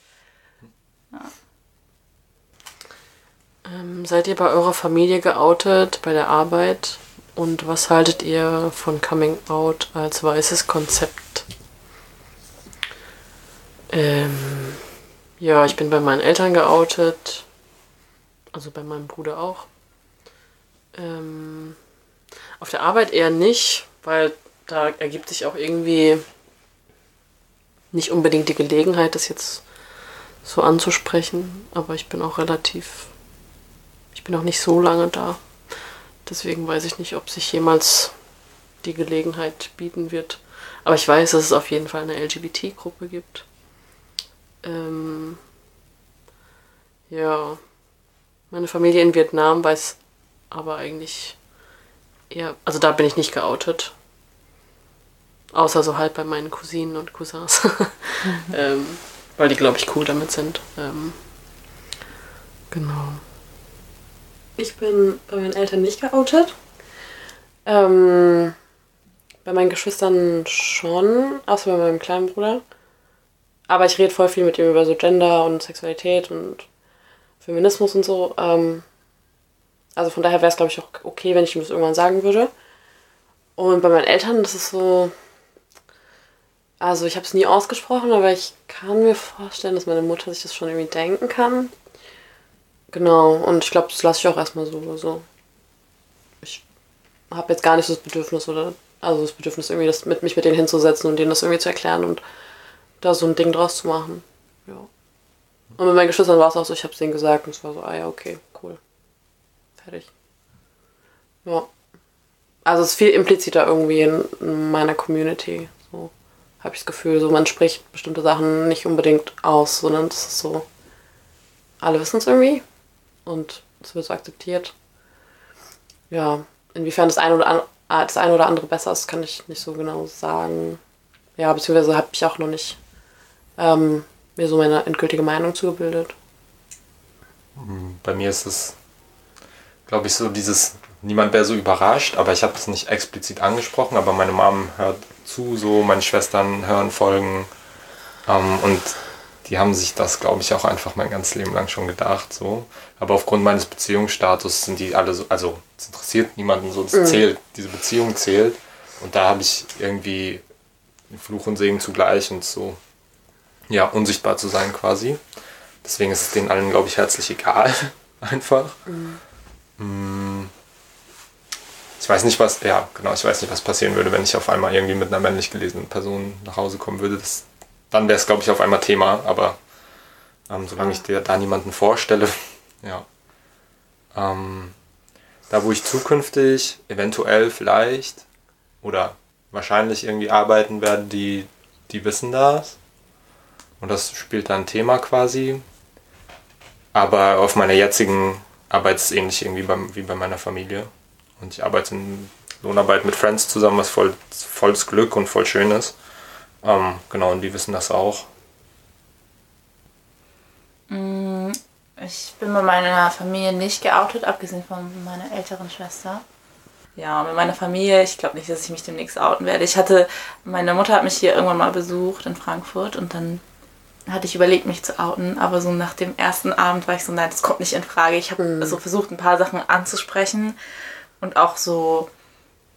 Ähm, seid ihr bei eurer Familie geoutet, bei der Arbeit? Und was haltet ihr von Coming Out als weißes Konzept? Ähm, ja, ich bin bei meinen Eltern geoutet. Also bei meinem Bruder auch. Ähm, auf der Arbeit eher nicht, weil da ergibt sich auch irgendwie nicht unbedingt die Gelegenheit, das jetzt so anzusprechen. Aber ich bin auch relativ ich bin noch nicht so lange da. Deswegen weiß ich nicht, ob sich jemals die Gelegenheit bieten wird. Aber ich weiß, dass es auf jeden Fall eine LGBT-Gruppe gibt. Ähm, ja, meine Familie in Vietnam weiß aber eigentlich eher, also da bin ich nicht geoutet. Außer so halt bei meinen Cousinen und Cousins. ähm, weil die, glaube ich, cool damit sind. Ähm, genau. Ich bin bei meinen Eltern nicht geoutet. Ähm, bei meinen Geschwistern schon, außer bei meinem kleinen Bruder. Aber ich rede voll viel mit ihm über so Gender und Sexualität und Feminismus und so. Ähm, also von daher wäre es, glaube ich, auch okay, wenn ich ihm das irgendwann sagen würde. Und bei meinen Eltern, das ist so. Also ich habe es nie ausgesprochen, aber ich kann mir vorstellen, dass meine Mutter sich das schon irgendwie denken kann. Genau, und ich glaube, das lasse ich auch erstmal so. so. Ich habe jetzt gar nicht so das Bedürfnis oder Also das Bedürfnis irgendwie, das mit mich mit denen hinzusetzen und denen das irgendwie zu erklären und da so ein Ding draus zu machen. Ja. Und mit meinen Geschwistern war es auch so, ich habe es denen gesagt und es war so, ah ja, okay, cool. Fertig. Ja. Also es ist viel impliziter irgendwie in, in meiner Community. So habe ich das Gefühl, so man spricht bestimmte Sachen nicht unbedingt aus, sondern es ist so, alle wissen es irgendwie und es wird so akzeptiert. Ja, inwiefern das eine oder andere, das eine oder andere besser ist, kann ich nicht so genau sagen. Ja, beziehungsweise habe ich auch noch nicht ähm, mir so meine endgültige Meinung zugebildet. Bei mir ist es, glaube ich, so dieses, niemand wäre so überrascht, aber ich habe das nicht explizit angesprochen, aber meine Mom hört zu, so meine Schwestern hören Folgen ähm, und die haben sich das, glaube ich, auch einfach mein ganzes Leben lang schon gedacht. So. Aber aufgrund meines Beziehungsstatus sind die alle so, also es interessiert niemanden so, das zählt, diese Beziehung zählt. Und da habe ich irgendwie Fluch und Segen zugleich und so, ja, unsichtbar zu sein quasi. Deswegen ist es denen allen, glaube ich, herzlich egal. Einfach. Mm. Ich weiß nicht, was, ja, genau, ich weiß nicht, was passieren würde, wenn ich auf einmal irgendwie mit einer männlich gelesenen Person nach Hause kommen würde. Das, dann wäre es, glaube ich, auf einmal Thema, aber ähm, solange ich dir da niemanden vorstelle, ja. Ähm, da, wo ich zukünftig eventuell vielleicht oder wahrscheinlich irgendwie arbeiten werde, die, die wissen das. Und das spielt dann Thema quasi. Aber auf meiner jetzigen Arbeit ist es ähnlich irgendwie beim, wie bei meiner Familie. Und ich arbeite in Lohnarbeit mit Friends zusammen, was voll, volles Glück und voll schön ist. Ähm, genau, und die wissen das auch. Mm, Ich bin bei meiner Familie nicht geoutet, abgesehen von meiner älteren Schwester. Ja, mit meiner Familie, ich glaube nicht, dass ich mich demnächst outen werde. Ich hatte, meine Mutter hat mich hier irgendwann mal besucht in Frankfurt und dann hatte ich überlegt, mich zu outen, aber so nach dem ersten Abend war ich so, nein, das kommt nicht in Frage. Ich habe so versucht, ein paar Sachen anzusprechen und auch so,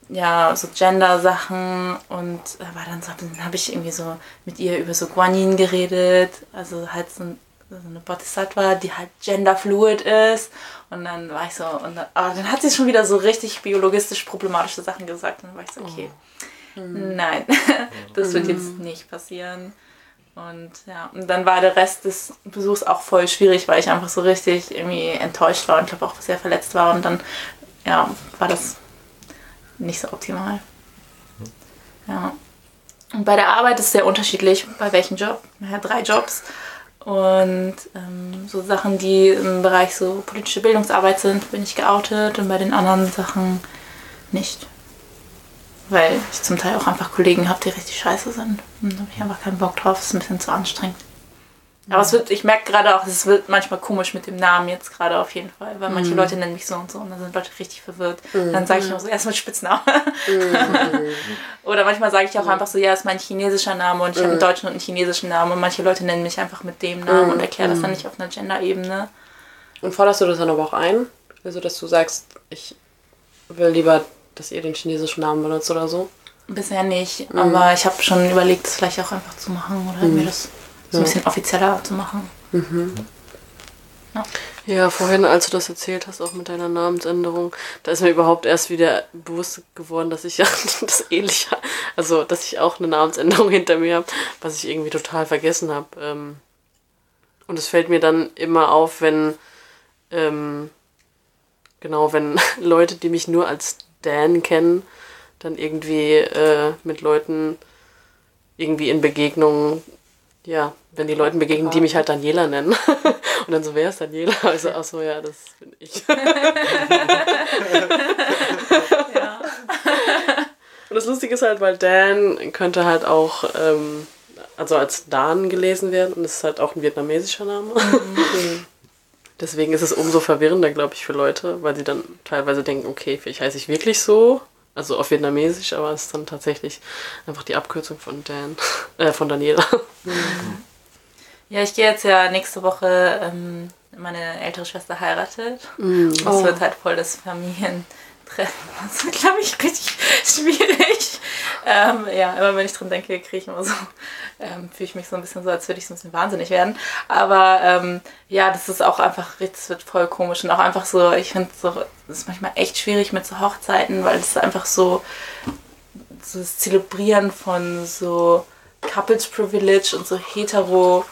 ja, so Gender-Sachen und da war dann so, dann habe ich irgendwie so mit ihr über so Guanin geredet, also halt so, so eine Bodhisattva, die halt genderfluid ist und dann war ich so, und dann, aber dann hat sie schon wieder so richtig biologistisch problematische Sachen gesagt und dann war ich so, okay, nein, das wird jetzt nicht passieren. Und ja, und dann war der Rest des Besuchs auch voll schwierig, weil ich einfach so richtig irgendwie enttäuscht war und glaube auch sehr verletzt war. Und dann ja, war das nicht so optimal. Ja. Und bei der Arbeit ist es sehr unterschiedlich, bei welchem Job. Ja, drei Jobs. Und ähm, so Sachen, die im Bereich so politische Bildungsarbeit sind, bin ich geoutet und bei den anderen Sachen nicht. Weil ich zum Teil auch einfach Kollegen habe, die richtig scheiße sind. Und da habe ich einfach keinen Bock drauf, es ist ein bisschen zu anstrengend. Aber es wird, ich merke gerade auch, es wird manchmal komisch mit dem Namen jetzt gerade auf jeden Fall, weil manche Leute nennen mich so und so und dann sind Leute richtig verwirrt. Dann sage ich immer so, erst mit Spitznamen. Oder manchmal sage ich auch einfach so, ja, ist mein chinesischer Name und ich habe einen deutschen und einen chinesischen Namen und manche Leute nennen mich einfach mit dem Namen und erklären das dann nicht auf einer Gender-Ebene. Und forderst du das dann aber auch ein? Also, dass du sagst, ich will lieber, dass ihr den chinesischen Namen benutzt oder so? Bisher nicht, aber ich habe schon überlegt, das vielleicht auch einfach zu machen oder mir das so ein bisschen offizieller zu machen. Ja, vorhin, als du das erzählt hast, auch mit deiner Namensänderung, da ist mir überhaupt erst wieder bewusst geworden, dass ich ja das ähnlich, also dass ich auch eine Namensänderung hinter mir habe, was ich irgendwie total vergessen habe. Ähm, und es fällt mir dann immer auf, wenn, ähm, genau, wenn Leute, die mich nur als Dan kennen, dann irgendwie äh, mit Leuten irgendwie in Begegnungen, ja, wenn die Leuten begegnen, die mich halt Daniela nennen. Und dann so, wer ist Daniela? Also, ach so, ja, das bin ich. Ja. Und das Lustige ist halt, weil Dan könnte halt auch, ähm, also als Dan gelesen werden und es ist halt auch ein vietnamesischer Name. Deswegen ist es umso verwirrender, glaube ich, für Leute, weil sie dann teilweise denken, okay, vielleicht heiße ich wirklich so, also auf Vietnamesisch, aber es ist dann tatsächlich einfach die Abkürzung von Dan, äh, von Daniela. Ja, ich gehe jetzt ja nächste Woche, ähm, meine ältere Schwester heiratet. Das Oh. wird halt voll das Das wird, glaube ich, richtig schwierig. Ähm, ja, immer wenn ich dran denke, kriege ich immer so, ähm, fühle ich mich so ein bisschen so, als würde ich so ein bisschen wahnsinnig werden. Aber ähm, ja, das ist auch einfach, das wird voll komisch und auch einfach so, ich finde so, das ist manchmal echt schwierig mit so Hochzeiten, weil es einfach so, so das Zelebrieren von so Couples Privilege und so hetero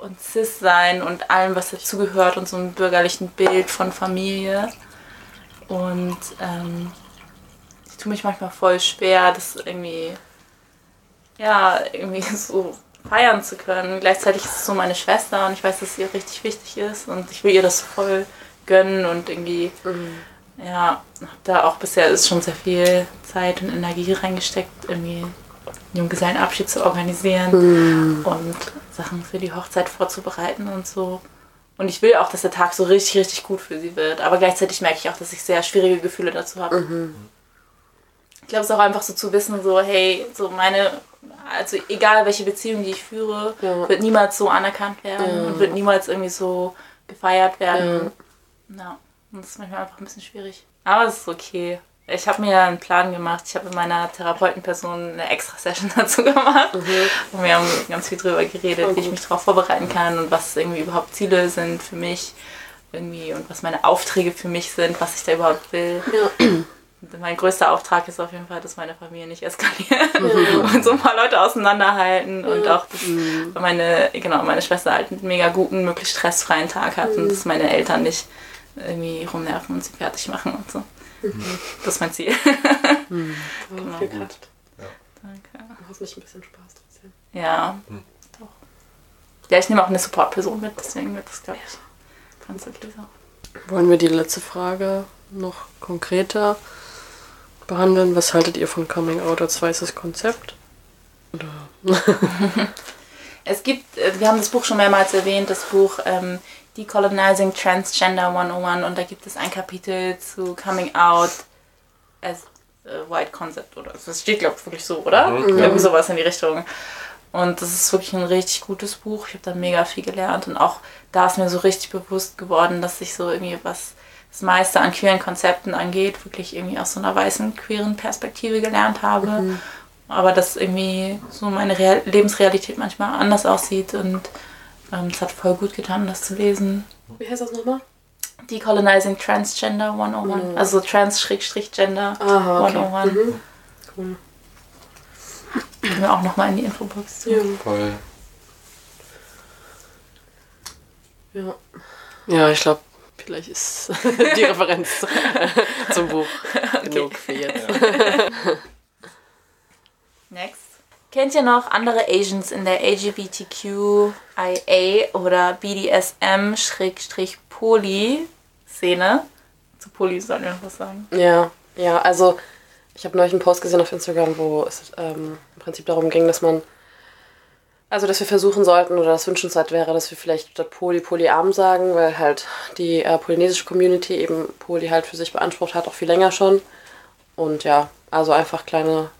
und cis sein und allem, was dazugehört und so einem bürgerlichen Bild von Familie. Und ähm, ich tue mich manchmal voll schwer, das irgendwie, ja, irgendwie so feiern zu können. Gleichzeitig ist es so meine Schwester und ich weiß, dass ihr richtig wichtig ist und ich will ihr das voll gönnen und irgendwie, ja, hab da auch bisher ist schon sehr viel Zeit und Energie reingesteckt, irgendwie einen Junggesellenabschied zu organisieren und Sachen für die Hochzeit vorzubereiten und so. Und ich will auch, dass der Tag so richtig, richtig gut für sie wird. Aber gleichzeitig merke ich auch, dass ich sehr schwierige Gefühle dazu habe. Ich glaube, es ist auch einfach so zu wissen, so, hey, so meine, also egal welche Beziehung, die ich führe, Ja. wird niemals so anerkannt werden und wird niemals irgendwie so gefeiert werden. Ja. Und das ist manchmal einfach ein bisschen schwierig. Aber es ist okay. Ich habe mir einen Plan gemacht. Ich habe mit meiner Therapeutenperson eine extra Session dazu gemacht. Und wir haben ganz viel drüber geredet, Oh, wie ich mich darauf vorbereiten kann und was irgendwie überhaupt Ziele sind für mich. Irgendwie und was meine Aufträge für mich sind, was ich da überhaupt will. Ja. Mein größter Auftrag ist auf jeden Fall, dass meine Familie nicht eskaliert und so ein paar Leute auseinanderhalten und auch, dass meine, genau, meine Schwester halt einen mega guten, möglichst stressfreien Tag hat und dass meine Eltern nicht irgendwie rumnerven und sie fertig machen und so. Das ist mein Ziel. Oh, viel Kraft. Danke. Hoffentlich ein bisschen Spaß trotzdem. Ja, doch. Ja, ich nehme auch eine Support-Person mit, deswegen wird das, glaube ich, ganz okay so. Wollen wir die letzte Frage noch konkreter behandeln? Was haltet ihr von Coming Out als weißes Konzept? Oder Es gibt, äh, wir haben das Buch schon mehrmals erwähnt, das Buch ähm, Decolonizing Transgender 101 und da gibt es ein Kapitel zu Coming Out as a White Concept oder das steht glaube ich wirklich so, oder? Irgendwie sowas in die Richtung. Und das ist wirklich ein richtig gutes Buch. Ich habe da mega viel gelernt und auch da ist mir so richtig bewusst geworden, dass ich so irgendwie was das meiste an queeren Konzepten angeht, wirklich irgendwie aus so einer weißen queeren Perspektive gelernt habe. Aber dass irgendwie so meine Real Lebensrealität manchmal anders aussieht und es hat voll gut getan, das zu lesen. Wie heißt das nochmal? Decolonizing Transgender 101, also Trans-Gender Aha, okay. 101. Mhm. Cool. Können wir auch nochmal in die Infobox zu. Ja. Voll. ja. ja, ich glaube, vielleicht ist die Referenz zum Buch genug für jetzt. Next. Kennt ihr noch andere Asians in der LGBTQIA oder BDSM-Poly-Szene? Zu Poly sollten wir noch was sagen. Ja, ja, also ich habe neulich einen Post gesehen auf Instagram, wo es ähm, im Prinzip darum ging, dass man, also dass wir versuchen sollten oder das wünschenswert wäre, dass wir vielleicht statt Poly Polyarm sagen, weil halt die äh, polynesische Community eben Poly halt für sich beansprucht hat, auch viel länger schon. Und ja, also einfach kleine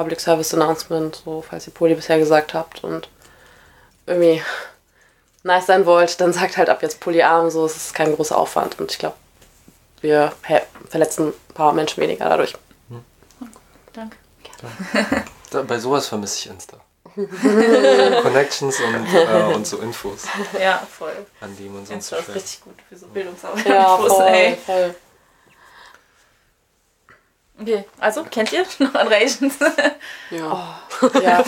Public Service Announcement, so falls ihr Poly bisher gesagt habt und irgendwie nice sein wollt, dann sagt halt ab jetzt Polyarm, so es ist kein großer Aufwand und ich glaube, wir verletzen ein paar Menschen weniger dadurch. Danke. Da, bei sowas vermisse ich Insta. Connections und, äh, und so Infos, Ja, voll. an die man sonst Insta ist richtig gut für so Bildungsarbeit. Ja, Infos, voll, ey. voll. Okay, also kennt ihr noch andere Asians? Ja. Ja.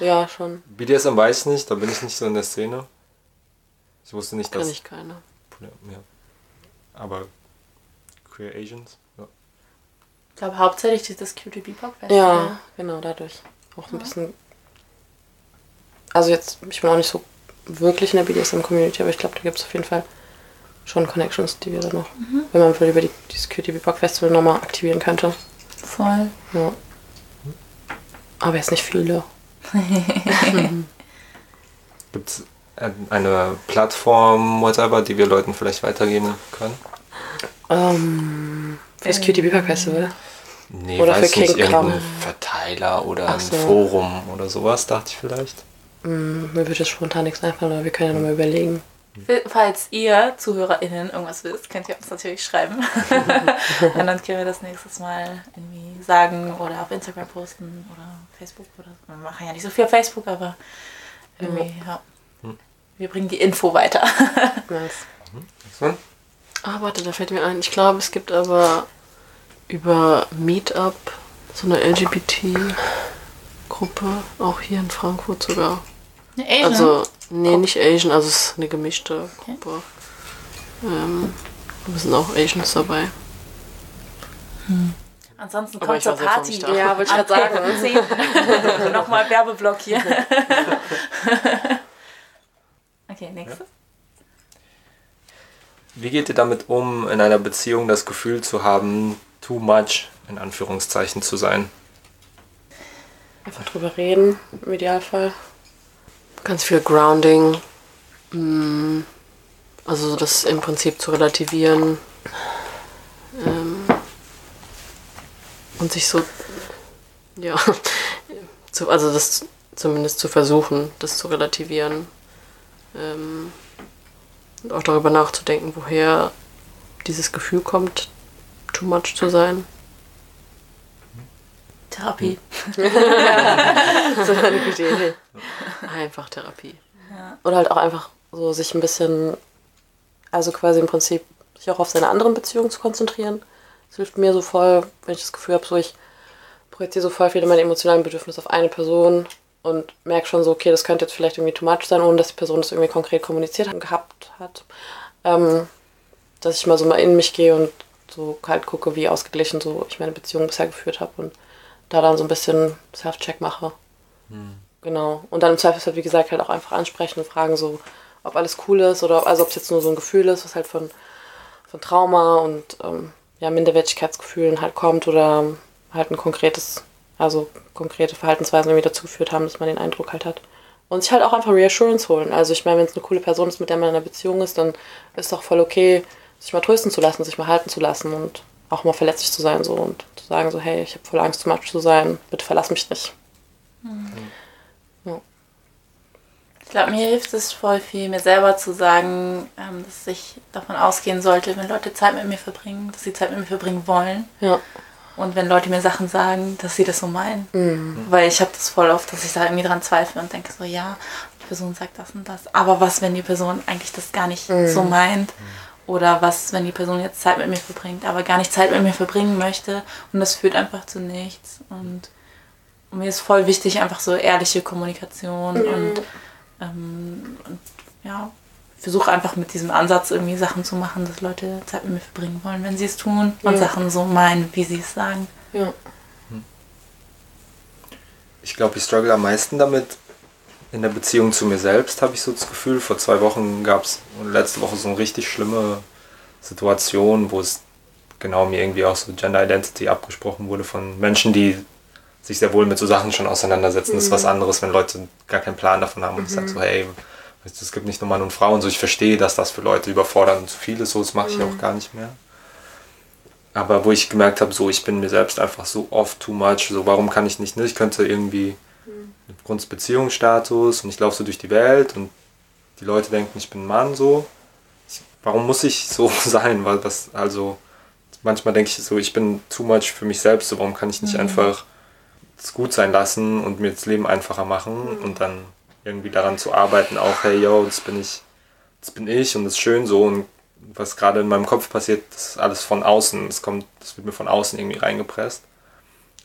ja, schon. BDSM weiß ich nicht, da bin ich nicht so in der Szene. Ich wusste nicht, Kann dass. ich keiner. Ja. Aber Queer Asians? Ja. Ich glaube hauptsächlich dieses Cutie Bebop Festival. Ja, genau, dadurch. Auch ein bisschen. Also jetzt, ich bin auch nicht so wirklich in der BDSM-Community, aber ich glaube, da gibt es auf jeden Fall schon Connections, die wir dann noch, wenn man will, über die, dieses Cutie Bebop Festival nochmal aktivieren könnte. Voll. Ja. Aber jetzt nicht viele. Gibt es eine Plattform, whatever, die wir Leuten vielleicht weitergeben können? Ähm, für das Cutie Bebop Festival. Nee, Oder weiß für nicht, King irgendein. Verteiler oder Ach ein so. Forum oder sowas, dachte ich vielleicht. Hm, mir wird jetzt spontan nichts einfallen, aber wir können ja nochmal überlegen. Falls ihr ZuhörerInnen irgendwas wisst, könnt ihr uns natürlich schreiben. Und dann können wir das nächstes Mal irgendwie sagen oder auf Instagram posten oder Facebook oder so. Wir machen ja nicht so viel auf Facebook, aber irgendwie, ja. Wir bringen die Info weiter. Nice. So? Ah, warte, da fällt mir ein. Ich glaube, es gibt aber über Meetup so eine LGBT-Gruppe, auch hier in Frankfurt sogar. Eine Asian? Also, nee, nicht Asian, also es ist eine gemischte Gruppe. Ähm, da sind auch Asians dabei. Ansonsten Aber kommt ich zur Party. Ja, wollte ich gerade sagen. sagen. Nochmal Werbeblock hier. okay, nächstes. Wie geht ihr damit um, in einer Beziehung das Gefühl zu haben, too much in Anführungszeichen zu sein? Einfach drüber reden, im Idealfall. Ganz viel Grounding. mm, Also das im Prinzip zu relativieren. Ähm, und sich so, ja, also das zumindest zu versuchen, das zu relativieren. Ähm, und auch darüber nachzudenken, woher dieses Gefühl kommt, too much zu sein. Therapie. So eine gute Idee. Einfach Therapie. Oder halt auch einfach so sich ein bisschen, also quasi im Prinzip sich auch auf seine anderen Beziehungen zu konzentrieren. Das hilft mir so voll, wenn ich das Gefühl habe, so ich projiziere so voll viele meiner emotionalen Bedürfnisse auf eine Person und merke schon so, okay, das könnte jetzt vielleicht irgendwie too much sein, ohne dass die Person das irgendwie konkret kommuniziert und gehabt hat. Ähm, dass ich mal so mal in mich gehe und so halt gucke, wie ausgeglichen so ich meine Beziehung bisher geführt habe und da dann so ein bisschen Self-Check mache. Genau. Und dann im Zweifelsfall, wie gesagt, halt auch einfach ansprechen und fragen, so, ob alles cool ist oder also ob es jetzt nur so ein Gefühl ist, was halt von, von Trauma und ähm, ja, Minderwertigkeitsgefühlen halt kommt oder halt ein konkretes, also konkrete Verhaltensweisen irgendwie dazu geführt haben, dass man den Eindruck halt hat. Und sich halt auch einfach Reassurance holen. Also ich meine, wenn es eine coole Person ist, mit der man in einer Beziehung ist, dann ist es doch voll okay, sich mal trösten zu lassen, sich mal halten zu lassen und auch mal verletzlich zu sein so und zu sagen so, hey, ich habe voll Angst, too much zu sein, bitte verlass mich nicht. Ich glaube, mir hilft es voll viel, mir selber zu sagen, ähm, dass ich davon ausgehen sollte, wenn Leute Zeit mit mir verbringen, dass sie Zeit mit mir verbringen wollen. Ja. Und wenn Leute mir Sachen sagen, dass sie das so meinen. Weil ich habe das voll oft, dass ich da irgendwie dran zweifle und denke so, ja, die Person sagt das und das. Aber was, wenn die Person eigentlich das gar nicht so meint? Oder was, wenn die Person jetzt Zeit mit mir verbringt, aber gar nicht Zeit mit mir verbringen möchte und das führt einfach zu nichts. Und, und mir ist voll wichtig, einfach so ehrliche Kommunikation und, ähm, und ja, versuche einfach mit diesem Ansatz irgendwie Sachen zu machen, dass Leute Zeit mit mir verbringen wollen, wenn sie es tun und Ja. Sachen so meinen, wie sie es sagen. Ja. Ich glaube, ich struggle am meisten damit in der Beziehung zu mir selbst, habe ich so das Gefühl. Vor zwei Wochen gab es letzte Woche so eine richtig schlimme Situation, wo es genau mir irgendwie auch so Gender Identity abgesprochen wurde von Menschen, die sich sehr wohl mit so Sachen schon auseinandersetzen. Das ist was anderes, wenn Leute gar keinen Plan davon haben und ich sage so, hey, weißt du, es gibt nicht nur Mann und Frau und so. Ich verstehe, dass das für Leute überfordernd und zu viel ist, so das mache ich auch gar nicht mehr. Aber wo ich gemerkt habe, so ich bin mir selbst einfach so oft too much, so warum kann ich nicht, ne? Ich könnte irgendwie aufgrund des Beziehungsstatus und ich laufe so durch die Welt und die Leute denken, ich bin ein Mann so. Warum muss ich so sein? Weil das, also, manchmal denke ich so, ich bin too much für mich selbst, so warum kann ich nicht einfach es gut sein lassen und mir das Leben einfacher machen und dann irgendwie daran zu arbeiten, auch, hey yo, das bin ich, das bin ich und das ist schön so und was gerade in meinem Kopf passiert, das ist alles von außen, das kommt, das wird mir von außen irgendwie reingepresst.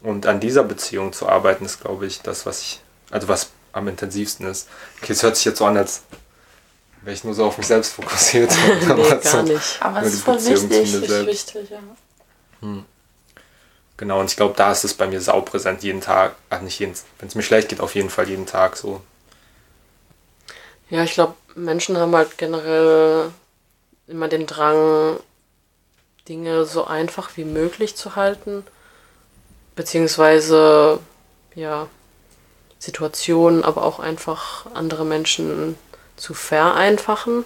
Und an dieser Beziehung zu arbeiten, ist, glaube ich, das, was ich, also was am intensivsten ist. Okay, es hört sich jetzt so an, als wäre ich nur so auf mich selbst fokussiert. Nee, gar nicht. Aber es ist voll Beziehung wichtig. selbst. wichtig, ja. Genau, und ich glaube, da ist es bei mir saupräsent jeden Tag. Ach, nicht jeden, wenn es mir schlecht geht, auf jeden Fall jeden Tag so. Ja, ich glaube, Menschen haben halt generell immer den Drang, Dinge so einfach wie möglich zu halten. Beziehungsweise, ja, Situationen, aber auch einfach andere Menschen zu vereinfachen.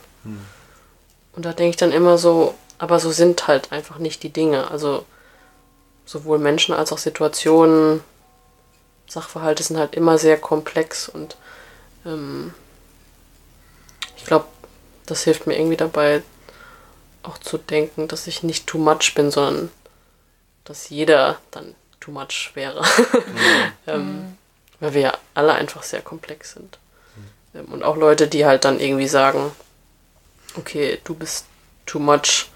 Und da denke ich dann immer so, aber so sind halt einfach nicht die Dinge. Also sowohl Menschen als auch Situationen, Sachverhalte sind halt immer sehr komplex und ähm, ich glaube, das hilft mir irgendwie dabei, auch zu denken, dass ich nicht too much bin, sondern dass jeder dann too much wäre. ähm, weil wir ja alle einfach sehr komplex sind. Ähm, und auch Leute, die halt dann irgendwie sagen, okay, du bist too much,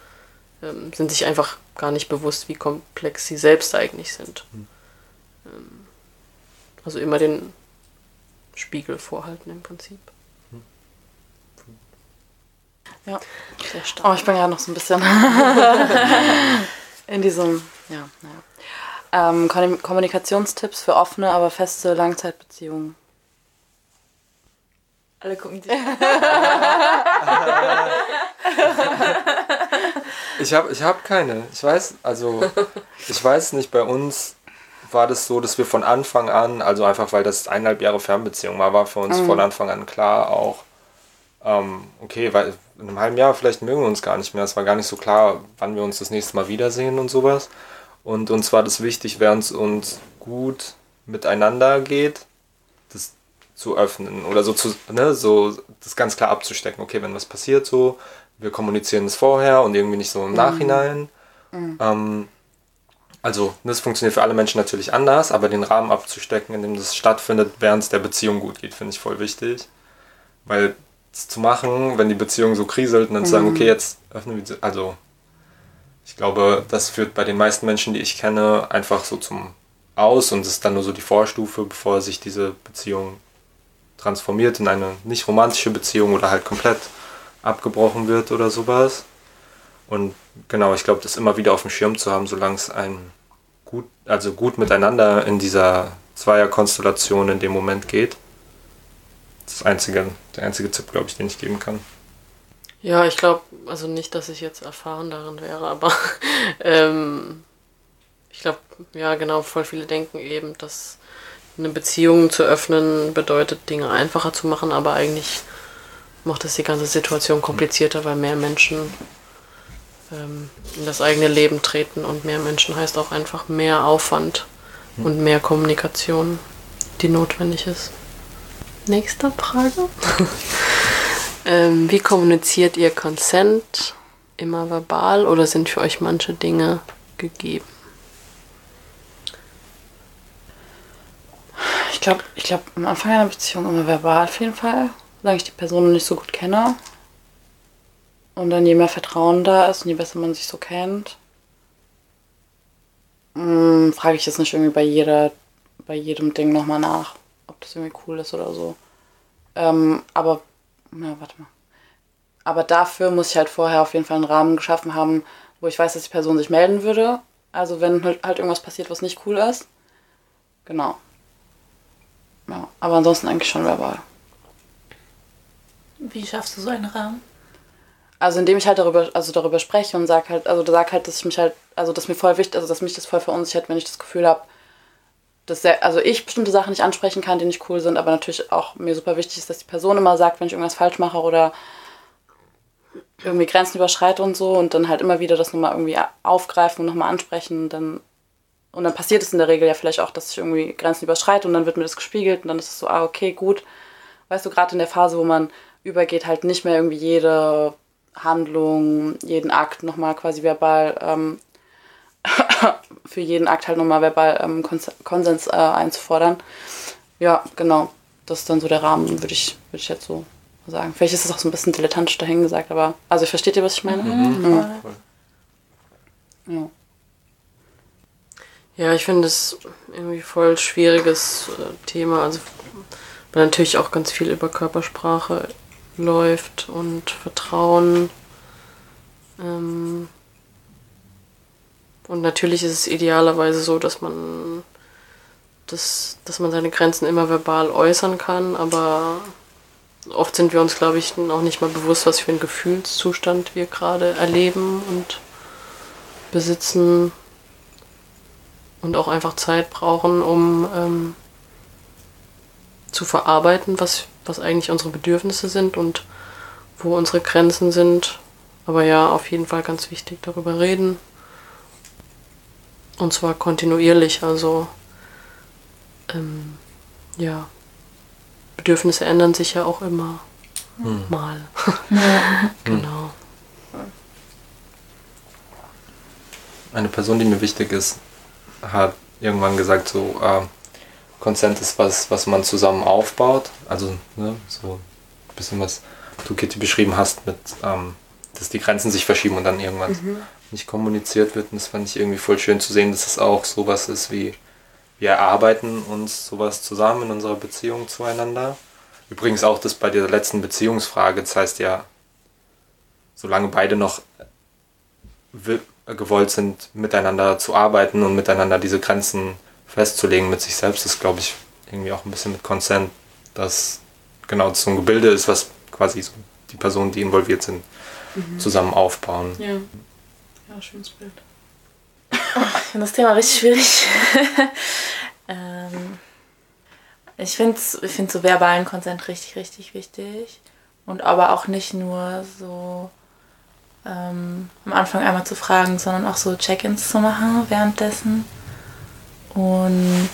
ähm, sind sich einfach gar nicht bewusst, wie komplex sie selbst eigentlich sind. Ähm, also immer den Spiegel vorhalten im Prinzip. Ja. Sehr stark. Oh, ich bin gerade noch so ein bisschen in diesem, ja, naja. Ähm, Kom- Kommunikationstipps für offene, aber feste Langzeitbeziehungen. Alle gucken dich Ich habe ich hab keine. Ich weiß, also, ich weiß nicht, bei uns war das so, dass wir von Anfang an, also einfach weil das eineinhalb Jahre Fernbeziehung war, war für uns von Anfang an klar auch, ähm, okay, weil in einem halben Jahr vielleicht mögen wir uns gar nicht mehr. Es war gar nicht so klar, wann wir uns das nächste Mal wiedersehen und sowas. Und uns war das wichtig, während es uns gut miteinander geht, das zu öffnen oder so zu, ne, so das ganz klar abzustecken. Okay, wenn was passiert so, wir kommunizieren es vorher und irgendwie nicht so im Nachhinein. Ähm, also, das funktioniert für alle Menschen natürlich anders, aber den Rahmen abzustecken, in dem das stattfindet, während es der Beziehung gut geht, finde ich voll wichtig. Weil es zu machen, wenn die Beziehung so kriselt und dann zu sagen, okay, jetzt öffnen wir, also ich glaube, das führt bei den meisten Menschen, die ich kenne, einfach so zum Aus und ist dann nur so die Vorstufe, bevor sich diese Beziehung transformiert in eine nicht romantische Beziehung oder halt komplett abgebrochen wird oder sowas. Und genau, ich glaube, das immer wieder auf dem Schirm zu haben, solange es einem gut, also gut miteinander in dieser Zweierkonstellation in dem Moment geht. Das ist einzige, der einzige Tipp, glaube ich, den ich geben kann. Ja, ich glaube, also nicht, dass ich jetzt erfahren darin wäre, aber ähm, ich glaube, ja, genau, voll viele denken eben, dass eine Beziehung zu öffnen bedeutet, Dinge einfacher zu machen, aber eigentlich macht es die ganze Situation komplizierter, weil mehr Menschen ähm, in das eigene Leben treten und mehr Menschen heißt auch einfach mehr Aufwand und mehr Kommunikation, die notwendig ist. Nächste Frage. ähm, wie kommuniziert ihr Consent? Immer verbal oder sind für euch manche Dinge gegeben? Ich glaube, ich glaub, am Anfang einer Beziehung immer verbal auf jeden Fall, solange ich die Person nicht so gut kenne. Und dann je mehr Vertrauen da ist und je besser man sich so kennt, mm, frage ich jetzt nicht irgendwie bei jeder, bei jedem Ding nochmal nach, ob das irgendwie cool ist oder so. Ähm, aber, na, warte mal. Aber dafür muss ich halt vorher auf jeden Fall einen Rahmen geschaffen haben, wo ich weiß, dass die Person sich melden würde. Also wenn halt halt irgendwas passiert, was nicht cool ist. Genau. Ja, aber ansonsten eigentlich schon verbal. Wie schaffst du so einen Rahmen? Also indem ich halt darüber, also darüber spreche und sag halt, also sag halt, dass ich mich halt, also dass mir voll wichtig, also dass mich das voll verunsichert, wenn ich das Gefühl habe, dass sehr, also ich bestimmte Sachen nicht ansprechen kann, die nicht cool sind, aber natürlich auch mir super wichtig ist, dass die Person immer sagt, wenn ich irgendwas falsch mache oder irgendwie Grenzen überschreite und so und dann halt immer wieder das nochmal irgendwie aufgreifen und nochmal ansprechen und dann und dann passiert es in der Regel ja vielleicht auch, dass ich irgendwie Grenzen überschreite und dann wird mir das gespiegelt und dann ist es so, ah, okay, gut. Weißt du, gerade in der Phase, wo man übergeht, halt nicht mehr irgendwie jede Handlung, jeden Akt nochmal quasi verbal, ähm, für jeden Akt halt nochmal verbal ähm, Kons Konsens äh, einzufordern. Ja, genau. Das ist dann so der Rahmen, würde ich, würd ich jetzt so sagen. Vielleicht ist es auch so ein bisschen dilettantisch dahin gesagt, aber also versteht ihr, was ich meine? Mhm. Ja. Ja, ich finde es irgendwie voll schwieriges äh, Thema. Also, weil natürlich auch ganz viel über Körpersprache läuft und Vertrauen. Ähm, und natürlich ist es idealerweise so, dass man, das, dass man seine Grenzen immer verbal äußern kann, aber oft sind wir uns, glaube ich, auch nicht mal bewusst, was für einen Gefühlszustand wir gerade erleben und besitzen und auch einfach Zeit brauchen, um ähm, zu verarbeiten, was, was eigentlich unsere Bedürfnisse sind und wo unsere Grenzen sind. Aber ja, auf jeden Fall ganz wichtig darüber reden. Und zwar kontinuierlich, also ähm, ja, Bedürfnisse ändern sich ja auch immer mal. genau. Eine Person, die mir wichtig ist, hat irgendwann gesagt, so äh, Consent ist was, was man zusammen aufbaut. Also ne, so ein bisschen was du Kitty beschrieben hast, mit ähm, dass die Grenzen sich verschieben und dann irgendwann nicht kommuniziert wird. Und das fand ich irgendwie voll schön zu sehen, dass es auch sowas ist wie wir erarbeiten uns sowas zusammen in unserer Beziehung zueinander. Übrigens auch das bei der letzten Beziehungsfrage, das heißt ja, solange beide noch gewollt sind, miteinander zu arbeiten und miteinander diese Grenzen festzulegen mit sich selbst, ist, glaube ich, irgendwie auch ein bisschen mit Consent, dass genau so ein Gebilde ist, was quasi so die Personen, die involviert sind, zusammen aufbauen. Ja. Ja, schönes Bild. Ich finde das Thema richtig schwierig. ähm, ich finde ich find so verbalen Konsent richtig, richtig wichtig. Und aber auch nicht nur so ähm, am Anfang einmal zu fragen, sondern auch so Check-ins zu machen währenddessen. Und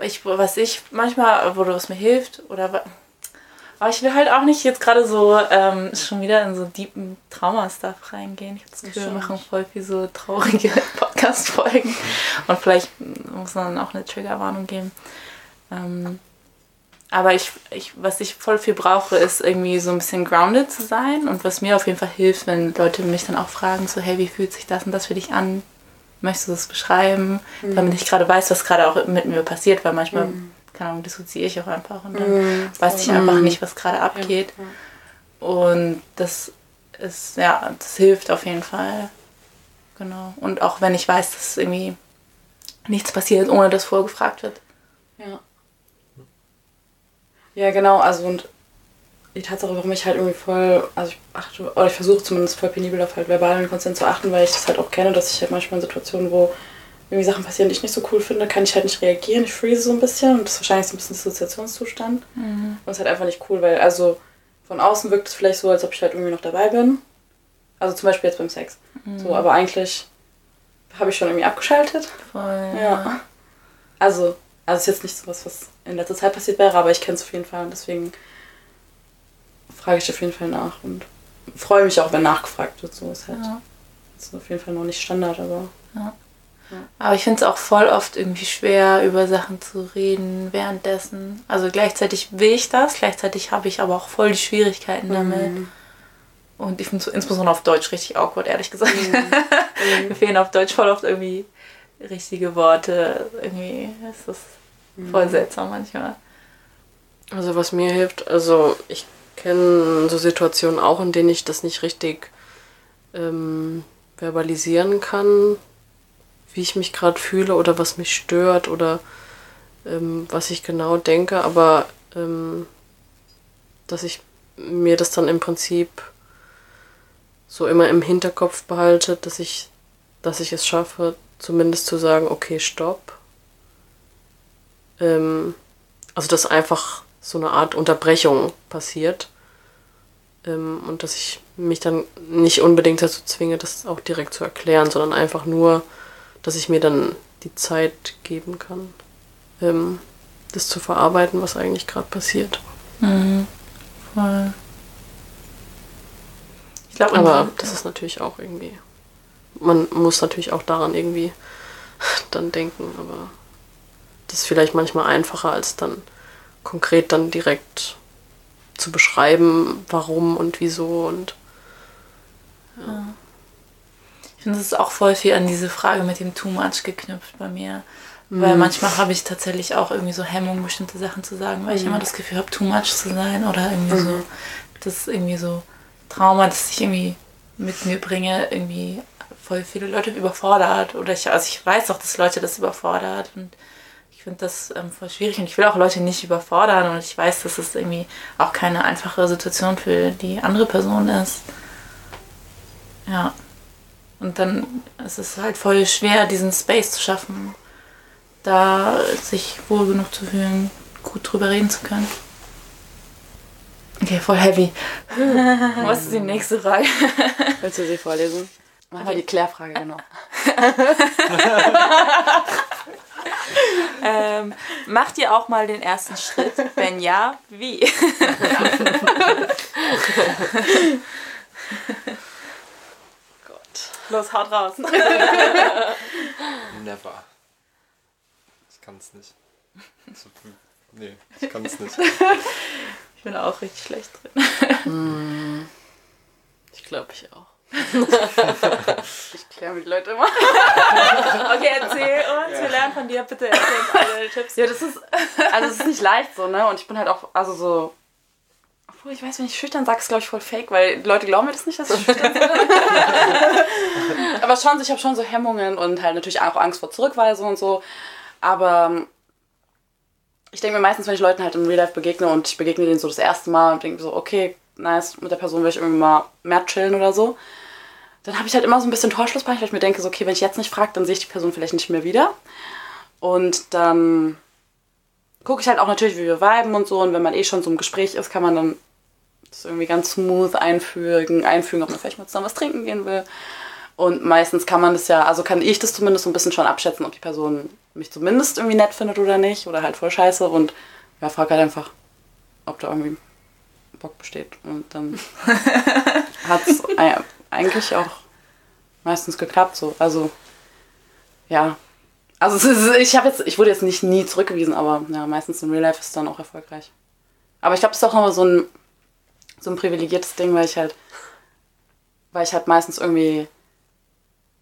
ich, was ich manchmal, wo was mir hilft, oder aber ich will halt auch nicht jetzt gerade so ähm, schon wieder in so deepen Trauma-Stuff reingehen. Ich habe das Gefühl, wir machen voll viel so traurige Podcast-Folgen. Und vielleicht muss man auch eine Triggerwarnung geben. Ähm, aber ich, ich, was ich voll viel brauche, ist irgendwie so ein bisschen grounded zu sein. Und was mir auf jeden Fall hilft, wenn Leute mich dann auch fragen, so, hey, wie fühlt sich das und das für dich an? Möchtest du das beschreiben? Damit ich gerade weiß, was gerade auch mit mir passiert, weil manchmal, keine Ahnung, dissoziiere ich auch einfach und dann weiß ich einfach nicht, was gerade abgeht. Und das ist, ja, das hilft auf jeden Fall. Genau. Und auch wenn ich weiß, dass irgendwie nichts passiert, ohne dass vorgefragt wird. Ja. Ja, genau, also und die Tatsache, warum ich halt irgendwie voll, also ich achte, oder ich versuche zumindest voll penibel auf halt verbalen Konsent zu achten, weil ich das halt auch kenne, dass ich halt manchmal in Situationen, wo irgendwie Sachen passieren, die ich nicht so cool finde, kann ich halt nicht reagieren. Ich freeze so ein bisschen und das ist wahrscheinlich so ein bisschen Dissoziationszustand. Und es ist halt einfach nicht cool, weil also von außen wirkt es vielleicht so, als ob ich halt irgendwie noch dabei bin. Also zum Beispiel jetzt beim Sex. So, aber eigentlich habe ich schon irgendwie abgeschaltet. Voll. Ja. Also, also ist jetzt nicht so was, was in letzter Zeit passiert wäre, aber ich kenne es auf jeden Fall und deswegen frage ich auf jeden Fall nach und freue mich auch, wenn nachgefragt wird. So ist halt Ja. ist auf jeden Fall noch nicht Standard, aber Aber ich finde es auch voll oft irgendwie schwer, über Sachen zu reden währenddessen. Also gleichzeitig will ich das, gleichzeitig habe ich aber auch voll die Schwierigkeiten damit. Und ich finde es insbesondere auf Deutsch richtig awkward, ehrlich gesagt. Mir fehlen auf Deutsch voll oft irgendwie richtige Worte. Irgendwie ist das voll seltsam manchmal. Also was mir hilft, also ich kenne so Situationen auch, in denen ich das nicht richtig ähm, verbalisieren kann, wie ich mich gerade fühle oder was mich stört oder ähm, was ich genau denke, aber ähm, dass ich mir das dann im Prinzip so immer im Hinterkopf behalte, dass ich, dass ich es schaffe, zumindest zu sagen, okay, stopp. Ähm, also dass einfach so eine Art Unterbrechung passiert. Ähm, und dass ich mich dann nicht unbedingt dazu zwinge, das auch direkt zu erklären, sondern einfach nur, dass ich mir dann die Zeit geben kann, ähm, das zu verarbeiten, was eigentlich gerade passiert. Voll. Ich glaube, Aber das ist natürlich auch irgendwie. Man muss natürlich auch daran irgendwie dann denken, aber das ist vielleicht manchmal einfacher, als dann konkret dann direkt zu beschreiben, warum und wieso und Ich finde, es ist auch voll viel an diese Frage mit dem Too Much geknüpft bei mir. Weil manchmal habe ich tatsächlich auch irgendwie so Hemmungen, bestimmte Sachen zu sagen, weil ich immer das Gefühl habe, too much zu sein oder irgendwie so, das irgendwie so Trauma, das ich irgendwie mit mir bringe, irgendwie voll viele Leute überfordert. Oder ich, also ich weiß auch, dass Leute das überfordert und ich finde das ähm, voll schwierig und ich will auch Leute nicht überfordern und ich weiß, dass es irgendwie auch keine einfache Situation für die andere Person ist. Ja. Und dann ist es halt voll schwer, diesen Space zu schaffen, da sich wohl genug zu fühlen, gut drüber reden zu können. Okay, voll heavy. Was ist die nächste Frage? willst du sie vorlesen? Machen wir die Klärfrage, genau. Ähm, macht ihr auch mal den ersten Schritt? Wenn ja, wie? Los, haut raus. Never. Ich kann es nicht. Nee, ich kann es nicht. Ich bin auch richtig schlecht drin. Ich glaube ich auch. ich kläre mit Leuten immer. Okay, erzähl uns, wir lernen von dir, bitte erzähl uns alle Tipps. Ja, das ist, also es ist nicht leicht so, ne? Und ich bin halt auch, also so, obwohl ich weiß, wenn ich schüchtern sage, ist glaube ich voll fake, weil Leute glauben mir das nicht, dass ich schüchtern bin. Aber schon, ich habe schon so Hemmungen und halt natürlich auch Angst vor Zurückweisung und so. Aber ähm, ich denke mir meistens, wenn ich Leuten halt im Real Life begegne und ich begegne denen so das erste Mal und denke so, okay, nice, mit der Person will ich irgendwie mal mehr chillen oder so, dann habe ich halt immer so ein bisschen Torschlusspanik, weil ich mir denke, so, okay, wenn ich jetzt nicht frage, dann sehe ich die Person vielleicht nicht mehr wieder. Und dann gucke ich halt auch natürlich, wie wir viben und so. Und wenn man eh schon so im Gespräch ist, kann man dann das irgendwie ganz smooth einfügen, einfügen, ob man vielleicht mal zusammen was trinken gehen will. Und meistens kann man das ja, also kann ich das zumindest so ein bisschen schon abschätzen, ob die Person mich zumindest irgendwie nett findet oder nicht oder halt voll scheiße und ja, frag halt einfach, ob da irgendwie Bock besteht. Und dann hat es eigentlich auch meistens geklappt so. Also ja. Also ich habe jetzt, ich wurde jetzt nicht nie zurückgewiesen, aber ja, meistens in Real Life ist es dann auch erfolgreich. Aber ich glaube, es ist auch immer so ein, so ein privilegiertes Ding, weil ich halt, weil ich halt meistens irgendwie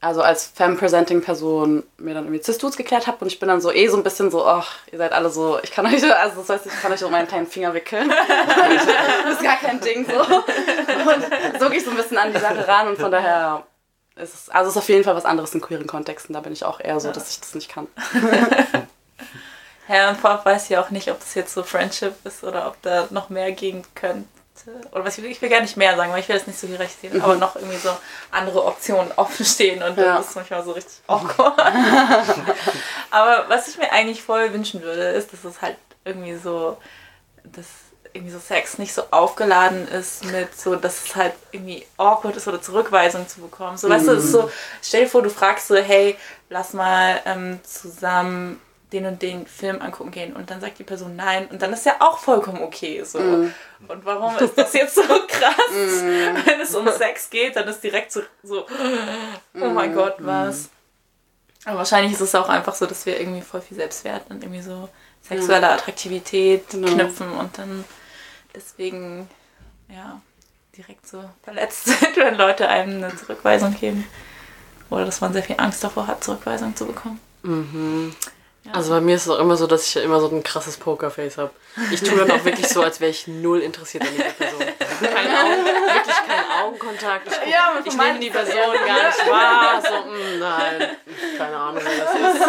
also als Femme-Presenting-Person mir dann irgendwie Cis-Dudes geklärt habe und ich bin dann so eh so ein bisschen so, ach, ihr seid alle so, ich kann euch, also das heißt, ich kann euch um meinen kleinen Finger wickeln. das ist gar kein Ding so. Und so gehe ich so ein bisschen an die Sache ran und von daher ist es, also es ist auf jeden Fall was anderes in queeren Kontexten, da bin ich auch eher so, dass ich das nicht kann. Herr und Pop weiß ja auch nicht, ob das jetzt so Friendship ist oder ob da noch mehr gehen könnte. Oder was ich will, ich will gar nicht mehr sagen, weil ich will das nicht so hierarchisieren, aber noch irgendwie so andere Optionen offen stehen und Ja. dann ist manchmal so richtig awkward. aber was ich mir eigentlich voll wünschen würde, ist, dass es halt irgendwie so, dass irgendwie so Sex nicht so aufgeladen ist mit so, dass es halt irgendwie awkward ist oder Zurückweisung zu bekommen. So, weißt du, es ist so, stell dir vor, du fragst so, hey, lass mal ähm, zusammen den und den Film angucken gehen und dann sagt die Person nein und dann ist ja auch vollkommen okay so. Und warum ist das jetzt so krass? Wenn es um Sex geht, dann ist direkt so, so oh mein Gott, was? Aber wahrscheinlich ist es auch einfach so, dass wir irgendwie voll viel Selbstwert und irgendwie so sexuelle Attraktivität Genau. knüpfen und dann deswegen ja direkt so verletzt sind, wenn Leute einem eine Zurückweisung geben. Oder dass man sehr viel Angst davor hat, Zurückweisung zu bekommen. Also bei mir ist es auch immer so, dass ich immer so ein krasses Pokerface habe. Ich tue dann auch wirklich so, als wäre ich null interessiert an dieser Person. Kein Augen, wirklich kein Augenkontakt. Ich, guck- Ja, ich nehme die Person gar nicht wahr. So, mm, nein, keine Ahnung, wer das ist.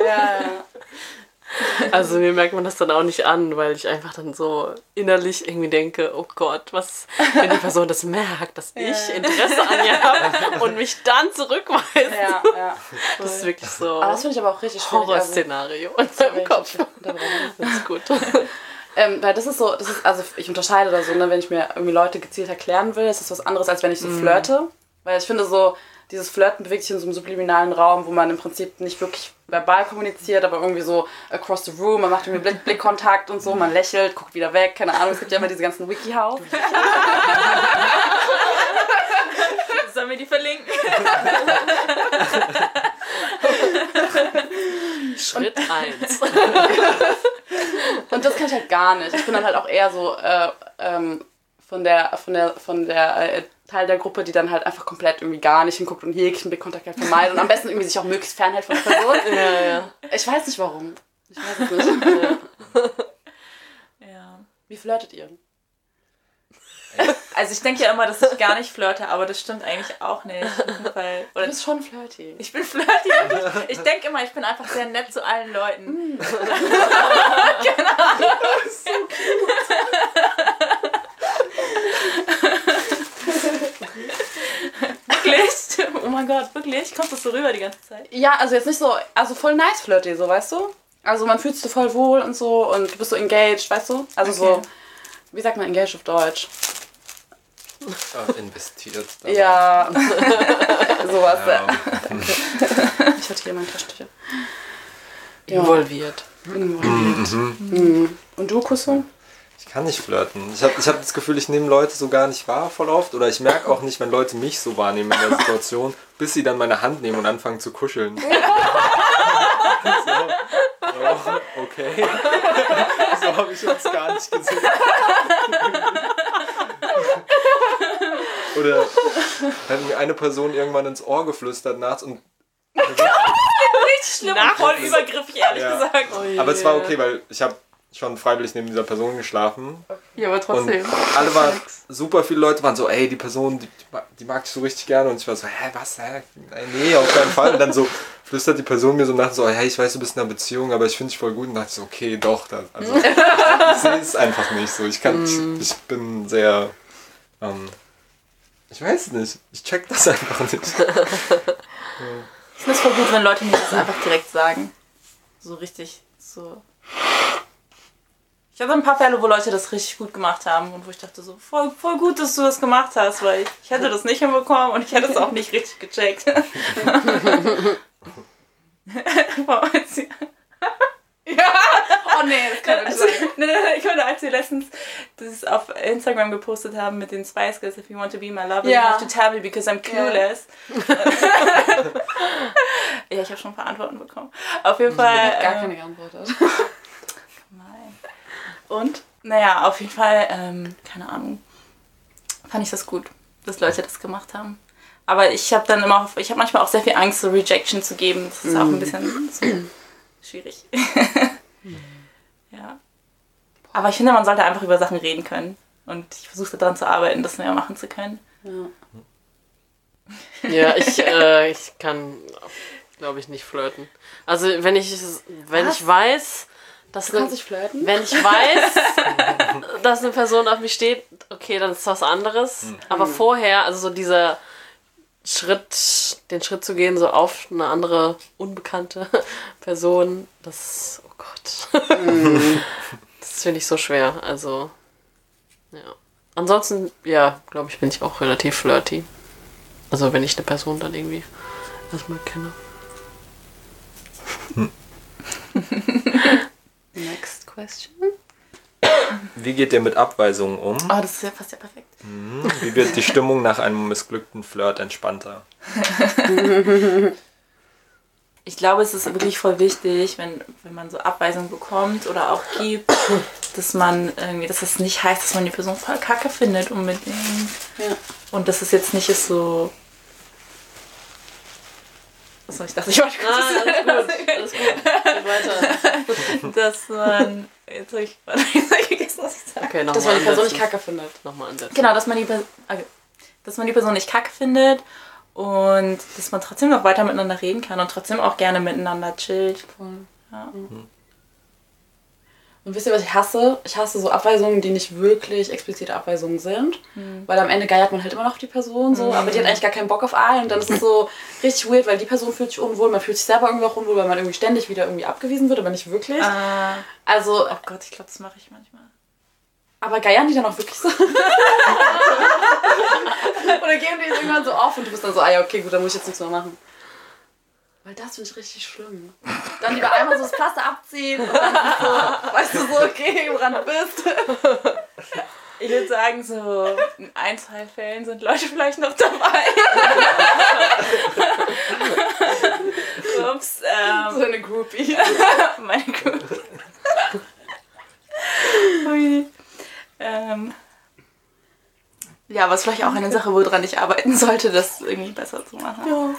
Ja, ja. Also mir merkt man das dann auch nicht an, weil ich einfach dann so innerlich irgendwie denke, oh Gott, was, wenn die Person das merkt, dass ich Interesse an ihr habe und mich dann zurückweist. ja, ja. Das ist wirklich so Aber das finde ich aber auch richtig schwierig. also- Horrorszenario in meinem Kopf. Das ist gut. Ähm, weil das ist so, das ist, also ich unterscheide da so, ne, wenn ich mir irgendwie Leute gezielt erklären will, ist das was anderes, als wenn ich so flirte. Weil ich finde so, dieses Flirten bewegt sich in so einem subliminalen Raum, wo man im Prinzip nicht wirklich verbal kommuniziert, aber irgendwie so across the room, man macht irgendwie Blick Blickkontakt und so, man lächelt, guckt wieder weg, keine Ahnung, es gibt ja immer diese ganzen Wikihow. Sollen wir die verlinken? Schritt 1. Und das kann ich halt gar nicht. Ich bin dann halt auch eher so äh, ähm, von der, von der, von der äh, Teil der Gruppe, die dann halt einfach komplett irgendwie gar nicht hinguckt und jeglichen Blickkontakt halt vermeidet und am besten irgendwie sich auch möglichst fernhält von der Person. Ja, ja. Ich weiß nicht warum. Ich weiß es nicht. Ja. Wie flirtet ihr? Also ich denke ja immer, dass ich gar nicht flirte, aber das stimmt eigentlich auch nicht. Weil, Du oder bist schon flirty. ich bin flirty. und Ich, ich denke immer, ich bin einfach sehr nett zu allen Leuten. Wirklich? Oh mein Gott, wirklich? Kommst du so rüber die ganze Zeit? Ja, also jetzt nicht so, also voll nice flirty, so, weißt du? Also man fühlt sich so voll wohl und so und du bist so engaged, weißt du? Also so, Okay. wie sagt man engaged auf Deutsch? Äh, investiert. dabei. Ja, sowas. Ja. Ich hatte hier mein Taschentücher. Ja. Involviert. Mhm. Und du, Kusso? Ich kann nicht flirten. Ich habe ich hab das Gefühl, ich nehme Leute so gar nicht wahr voll oft. Oder ich merke auch nicht, wenn Leute mich so wahrnehmen in der Situation, bis sie dann meine Hand nehmen und anfangen zu kuscheln. so. Oh, okay. so habe ich uns gar nicht gesehen. Oder hat mir eine Person irgendwann ins Ohr geflüstert nachts und Schlimm und voll übergriffig, ehrlich Ja. gesagt. aber es war okay, weil ich habe schon freiwillig neben dieser Person geschlafen Ja, aber und trotzdem. alle waren super viele Leute waren so, ey, die Person, die, die mag- ich so richtig gerne und ich war so, hä, was, hä? Nee, auf keinen Fall. Und dann so flüstert die Person mir so nachts so, hey, ich weiß, du bist in einer Beziehung, aber ich finde dich voll gut und dachte ich so, okay, doch, das, also ich sehe es einfach nicht so. Ich kann, ich, ich bin sehr, ähm, ich weiß nicht, ich check das einfach nicht. Ich finde es voll gut, wenn Leute mir das einfach direkt sagen. So richtig, so. Ich hatte ein paar Fälle, wo Leute das richtig gut gemacht haben und wo ich dachte so, voll, voll gut, dass du das gemacht hast, weil ich, ich hätte das nicht hinbekommen und ich hätte es auch nicht richtig gecheckt. Oh nee, das kann nicht sein. Ich meine, als wir letztens das auf Instagram gepostet haben mit den Spice Girls, if you want to be my lover, you Ja. have to tell me because I'm clueless. ja, ich habe schon ein paar Antworten bekommen. Auf jeden Fall. Gar ähm, keine geantwortet. Und? Naja, auf jeden Fall, ähm, keine Ahnung, fand ich das gut, dass Leute das gemacht haben. Aber ich habe dann immer, ich habe manchmal auch sehr viel Angst, so Rejection zu geben. Das ist auch ein bisschen so schwierig. ja. Aber ich finde, man sollte einfach über Sachen reden können. Und ich versuche daran zu arbeiten, das mehr machen zu können. Ja, ich, äh, ich kann, glaube ich, nicht flirten. Also wenn ich wenn ich weiß, dass Du kannst nicht flirten? wenn ich weiß, dass eine Person auf mich steht, okay, dann ist das was anderes. Aber vorher, also so dieser Schritt, den Schritt zu gehen, so auf eine andere unbekannte Person, das, oh Gott, das finde ich so schwer. Also ja. Ansonsten, ja, glaube ich, bin ich auch relativ flirty. Also wenn ich eine Person dann irgendwie erstmal kenne. Next question. Wie geht ihr mit Abweisungen um? Oh, das ist ja fast ja perfekt. Wie wird die Stimmung nach einem missglückten Flirt entspannter? Ich glaube, es ist wirklich voll wichtig, wenn, wenn man so Abweisungen bekommt oder auch gibt, dass man irgendwie, dass das nicht heißt, dass man die Person voll kacke findet unbedingt. Ja. Und dass es jetzt nicht ist so. Achso, ich dachte, ich wollte kurz Ah, alles gut, alles gut. Geht weiter. dass man. Jetzt habe ich, vergessen, was ich sage. Okay, nochmal Dass man die Person nicht kacke findet. Nochmal ansetzen. Genau, dass man die, okay. dass man die Person nicht kacke findet und dass man trotzdem noch weiter miteinander reden kann und trotzdem auch gerne miteinander chillt. Ja. Und wisst ihr, was ich hasse? Ich hasse so Abweisungen, die nicht wirklich explizite Abweisungen sind. Weil am Ende geiert man halt immer noch die Person so, aber die hat eigentlich gar keinen Bock auf einen. Und dann ist es so richtig weird, weil die Person fühlt sich unwohl, man fühlt sich selber irgendwie auch unwohl, weil man irgendwie ständig wieder irgendwie abgewiesen wird, aber nicht wirklich. Ah, Also, oh Gott, ich glaube, das mache ich manchmal. aber geiern die dann auch wirklich so? Oder geben die irgendwann so auf und du bist dann so, ah ja, okay, gut, dann muss ich jetzt nichts mehr machen. Weil das finde ich richtig schlimm. Dann lieber einmal so das Pflaster abziehen und dann so, weißt du so, okay, woran du bist. Ich würde sagen, so in ein, zwei Fällen sind Leute vielleicht noch dabei. Ups, ähm, So eine Groupie. meine Gut. Ui. ähm, ja, ist vielleicht auch eine Sache, woran ich arbeiten sollte, das irgendwie besser zu machen. Ja.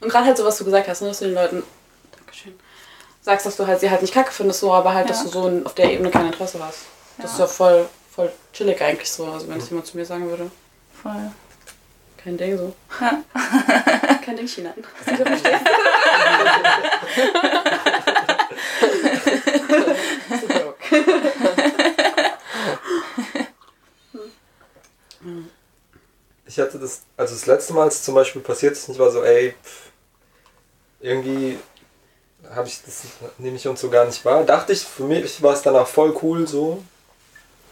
Und gerade halt so, was du gesagt hast, ne, dass du den Leuten Dankeschön, sagst, dass du halt sie halt nicht kacke findest, so, aber halt, dass Ja. du so auf der Ebene kein Interesse hast. Das ist ja voll, voll chillig eigentlich so. Also wenn es jemand zu mir sagen würde, Voll. kein Ding so. kein Ding, China. Was du da verstehst. Super okay. Ich hatte das, also das letzte Mal, als es zum Beispiel passiert ist, ich war so, ey, pff, irgendwie habe ich das, nehme ich uns so gar nicht wahr. Dachte ich, für mich war es danach voll cool so.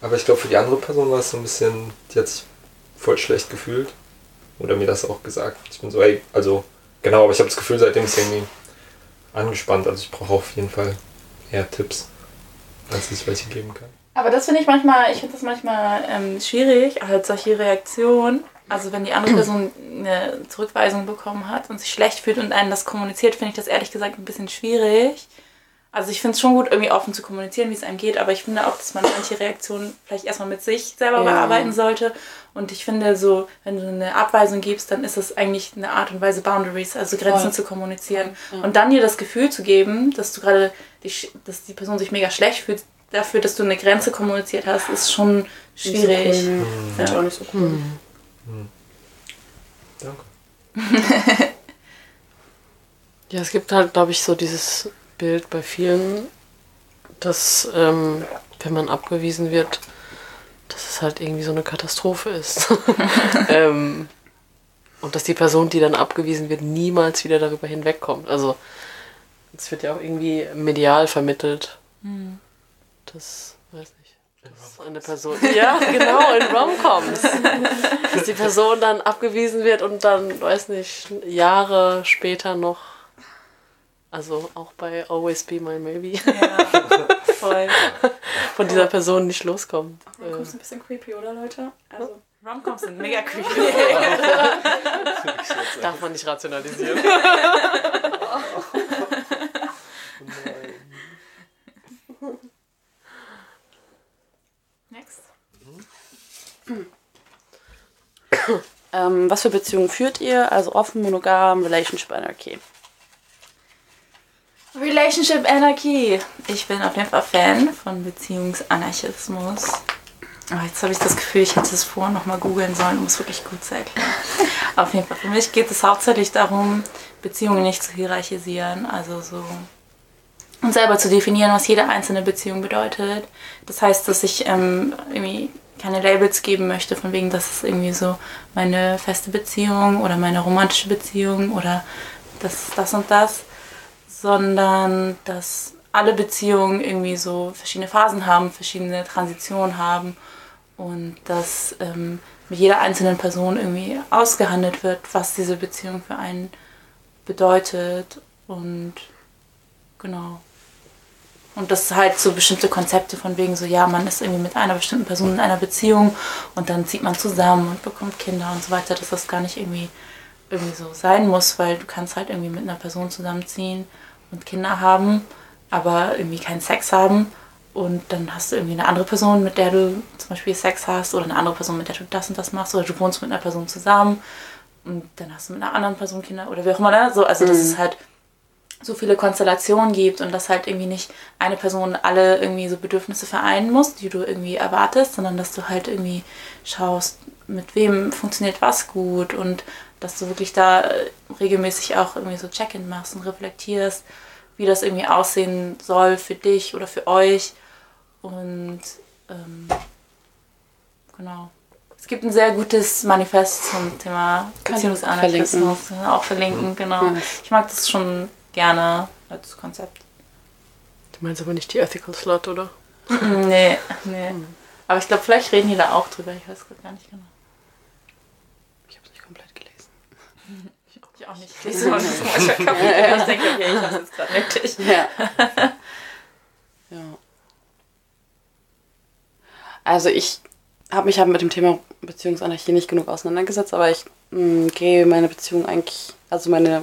Aber ich glaube, für die andere Person war es so ein bisschen, die hat sich voll schlecht gefühlt. Oder mir das auch gesagt. Ich bin so, ey, also, genau, aber ich habe das Gefühl, seitdem ist irgendwie angespannt. Also ich brauche auf jeden Fall eher Tipps, als ich welche geben kann. Aber das finde ich manchmal, ich finde das manchmal ähm, schwierig, halt solche Reaktionen. Also wenn die andere Person eine Zurückweisung bekommen hat und sich schlecht fühlt und einen das kommuniziert, finde ich das ehrlich gesagt ein bisschen schwierig. Also ich finde es schon gut, irgendwie offen zu kommunizieren, wie es einem geht, aber ich finde auch, dass man manche Reaktionen vielleicht erstmal mit sich selber Ja. bearbeiten sollte. Und ich finde so, wenn du eine Abweisung gibst, dann ist es eigentlich eine Art und Weise, Boundaries, also Grenzen Voll. zu kommunizieren. Und dann dir das Gefühl zu geben, dass du gerade, dass die Person sich mega schlecht fühlt, dafür, dass du eine Grenze kommuniziert hast, ist schon schwierig. Nicht so cool. Finde ich auch nicht so cool. Danke. Ja, es gibt halt, glaube ich, so dieses Bild bei vielen, dass ähm, wenn man abgewiesen wird, dass es halt irgendwie so eine Katastrophe ist. ähm, und dass die Person, die dann abgewiesen wird, niemals wieder darüber hinwegkommt. Also es wird ja auch irgendwie medial vermittelt. Das weiß nicht. Eine Person. Ja, genau, in Romcoms. dass die Person dann abgewiesen wird und dann, weiß nicht, Jahre später noch. Also auch bei Always Be My Maybe Voll. von dieser Person nicht loskommt. Du kommst ein bisschen creepy, oder Leute? Also, Romcoms sind mega creepy. Darf man nicht rationalisieren. ähm, was für Beziehungen führt ihr? Also offen, monogam, Relationship Anarchy. Relationship Anarchy. Ich bin auf jeden Fall Fan von Beziehungsanarchismus. Aber jetzt habe ich das Gefühl, ich hätte es vorher nochmal googeln sollen, um es wirklich gut zu erklären. auf jeden Fall, für mich geht es hauptsächlich darum, Beziehungen nicht zu hierarchisieren. Also so und selber zu definieren, was jede einzelne Beziehung bedeutet. Das heißt, dass ich ähm, irgendwie keine Labels geben möchte, von wegen, das ist irgendwie so meine feste Beziehung oder meine romantische Beziehung oder das das und das, sondern dass alle Beziehungen irgendwie so verschiedene Phasen haben, verschiedene Transitionen haben und dass ähm, mit jeder einzelnen Person irgendwie ausgehandelt wird, was diese Beziehung für einen bedeutet und genau. Und das halt so bestimmte Konzepte von wegen so, ja, man ist irgendwie mit einer bestimmten Person in einer Beziehung und dann zieht man zusammen und bekommt Kinder und so weiter, dass das gar nicht irgendwie, irgendwie so sein muss, weil du kannst halt irgendwie mit einer Person zusammenziehen und Kinder haben, aber irgendwie keinen Sex haben und dann hast du irgendwie eine andere Person, mit der du zum Beispiel Sex hast oder eine andere Person, mit der du das und das machst oder du wohnst mit einer Person zusammen und dann hast du mit einer anderen Person Kinder oder wie auch immer, ne? So, also das ist halt so viele Konstellationen gibt und dass halt irgendwie nicht eine Person alle irgendwie so Bedürfnisse vereinen muss, die du irgendwie erwartest, sondern dass du halt irgendwie schaust, mit wem funktioniert was gut und dass du wirklich da äh, regelmäßig auch irgendwie so Check-in machst und reflektierst, wie das irgendwie aussehen soll für dich oder für euch und ähm, genau. Es gibt ein sehr gutes Manifest zum Thema Beziehungsanarchismus. Auch verlinken, genau. Ich mag das schon gerne als Konzept. Du meinst aber nicht die Ethical Slut, oder? Nee, nee. Aber ich glaube, vielleicht reden die da auch drüber. Ich weiß gerade gar nicht genau. Ich habe es nicht komplett gelesen. Ich auch nicht. Ich lese auch nicht so Kapitel. Ich denke, okay, ich habe jetzt gerade nötig. Ja. ja. Also ich habe mich halt mit dem Thema Beziehungsanarchie nicht genug auseinandergesetzt, aber ich mh, gehe meine Beziehung eigentlich, also meine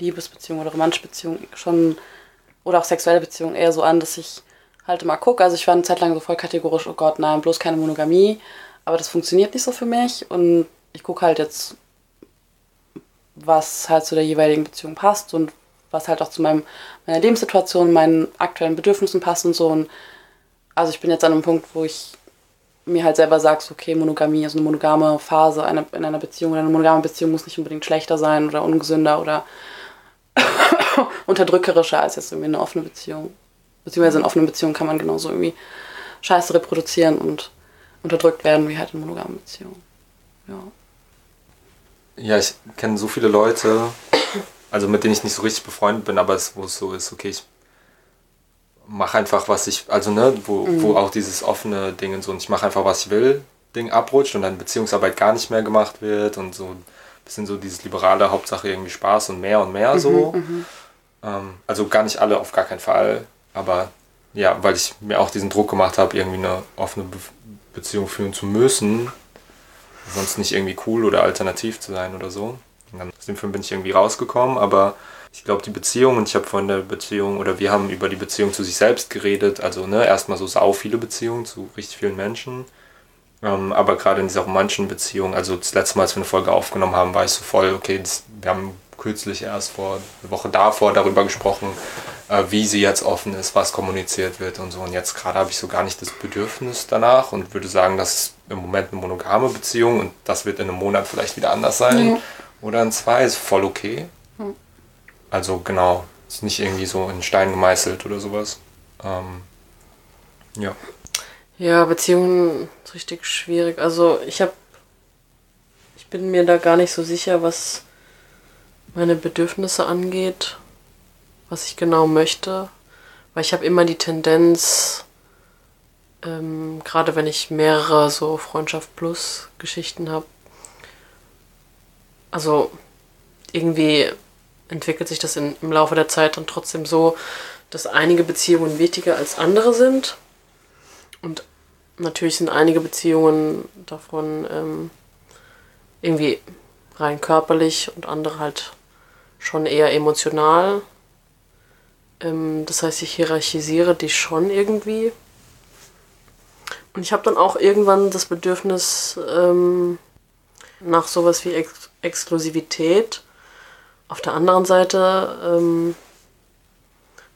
Liebesbeziehung oder romantische Beziehung schon oder auch sexuelle Beziehung eher so an, dass ich halt immer gucke. Also ich war eine Zeit lang so voll kategorisch, oh Gott, nein, bloß keine Monogamie. Aber das funktioniert nicht so für mich und ich gucke halt jetzt, was halt zu der jeweiligen Beziehung passt und was halt auch zu meinem, meiner Lebenssituation, meinen aktuellen Bedürfnissen passt und so. Und also ich bin jetzt an einem Punkt, wo ich mir halt selber sage, so, okay, Monogamie ist eine monogame Phase in einer Beziehung oder eine monogame Beziehung muss nicht unbedingt schlechter sein oder ungesünder oder unterdrückerischer als jetzt irgendwie eine offene Beziehung. Beziehungsweise in offenen Beziehungen kann man genauso irgendwie Scheiße reproduzieren und unterdrückt werden wie halt in monogamen Beziehungen. Ja. Ja, ich kenne so viele Leute, also mit denen ich nicht so richtig befreundet bin, aber es, wo es so ist, okay, ich mache einfach, was ich, also ne, wo, wo auch dieses offene Ding und so, und ich mache einfach, was ich will, Ding abrutscht und dann Beziehungsarbeit gar nicht mehr gemacht wird und so bisschen so dieses liberale, Hauptsache irgendwie Spaß und mehr und mehr so. Ähm, also gar nicht alle, auf gar keinen Fall, aber ja, weil ich mir auch diesen Druck gemacht habe, irgendwie eine offene Be Beziehung führen zu müssen, sonst nicht irgendwie cool oder alternativ zu sein oder so. Und dann aus dem Film bin ich irgendwie rausgekommen, aber ich glaube, die Beziehung, und ich habe von der Beziehung, oder wir haben über die Beziehung zu sich selbst geredet, also ne, erstmal so sau viele Beziehungen zu richtig vielen Menschen. Ähm, aber gerade in dieser romantischen Beziehung, also das letzte Mal, als wir eine Folge aufgenommen haben, war ich so voll, okay, das, wir haben kürzlich erst vor eine Woche davor darüber gesprochen, äh, wie sie jetzt offen ist, was kommuniziert wird und so. Und jetzt gerade habe ich so gar nicht das Bedürfnis danach und würde sagen, das ist im Moment eine monogame Beziehung und das wird in einem Monat vielleicht wieder anders sein. Oder in zwei, ist voll okay. Also genau, ist nicht irgendwie so in Stein gemeißelt oder sowas. Ähm, ja. Ja, Beziehungen ist richtig schwierig. Also ich habe, ich bin mir da gar nicht so sicher, was meine Bedürfnisse angeht, was ich genau möchte, weil ich habe immer die Tendenz, ähm, gerade wenn ich mehrere so Freundschaft plus Geschichten habe, also irgendwie entwickelt sich das in, im Laufe der Zeit dann trotzdem so, dass einige Beziehungen wichtiger als andere sind. Und natürlich sind einige Beziehungen davon ähm, irgendwie rein körperlich und andere halt schon eher emotional. Ähm, das heißt, ich hierarchisiere die schon irgendwie. Und ich habe dann auch irgendwann das Bedürfnis ähm, nach sowas wie Ex Exklusivität. Auf der anderen Seite ähm,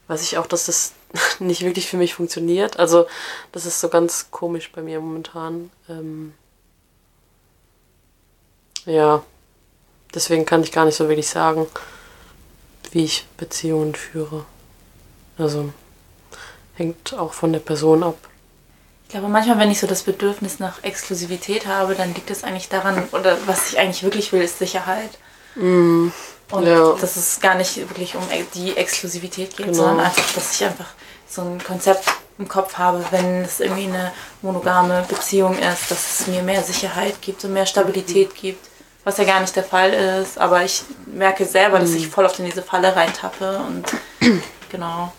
weiß ich auch, dass das nicht wirklich für mich funktioniert. Also das ist so ganz komisch bei mir momentan. Ähm, ja, deswegen kann ich gar nicht so wirklich sagen, wie ich Beziehungen führe. Also hängt auch von der Person ab. Ich glaube, manchmal, wenn ich so das Bedürfnis nach Exklusivität habe, dann liegt es eigentlich daran, oder was ich eigentlich wirklich will, ist Sicherheit. Und Ja. dass es gar nicht wirklich um die Exklusivität geht, Genau. sondern einfach, dass ich einfach so ein Konzept im Kopf habe, wenn es irgendwie eine monogame Beziehung ist, dass es mir mehr Sicherheit gibt und mehr Stabilität gibt. Was ja gar nicht der Fall ist, aber ich merke selber, dass ich voll oft in diese Falle reintappe und genau.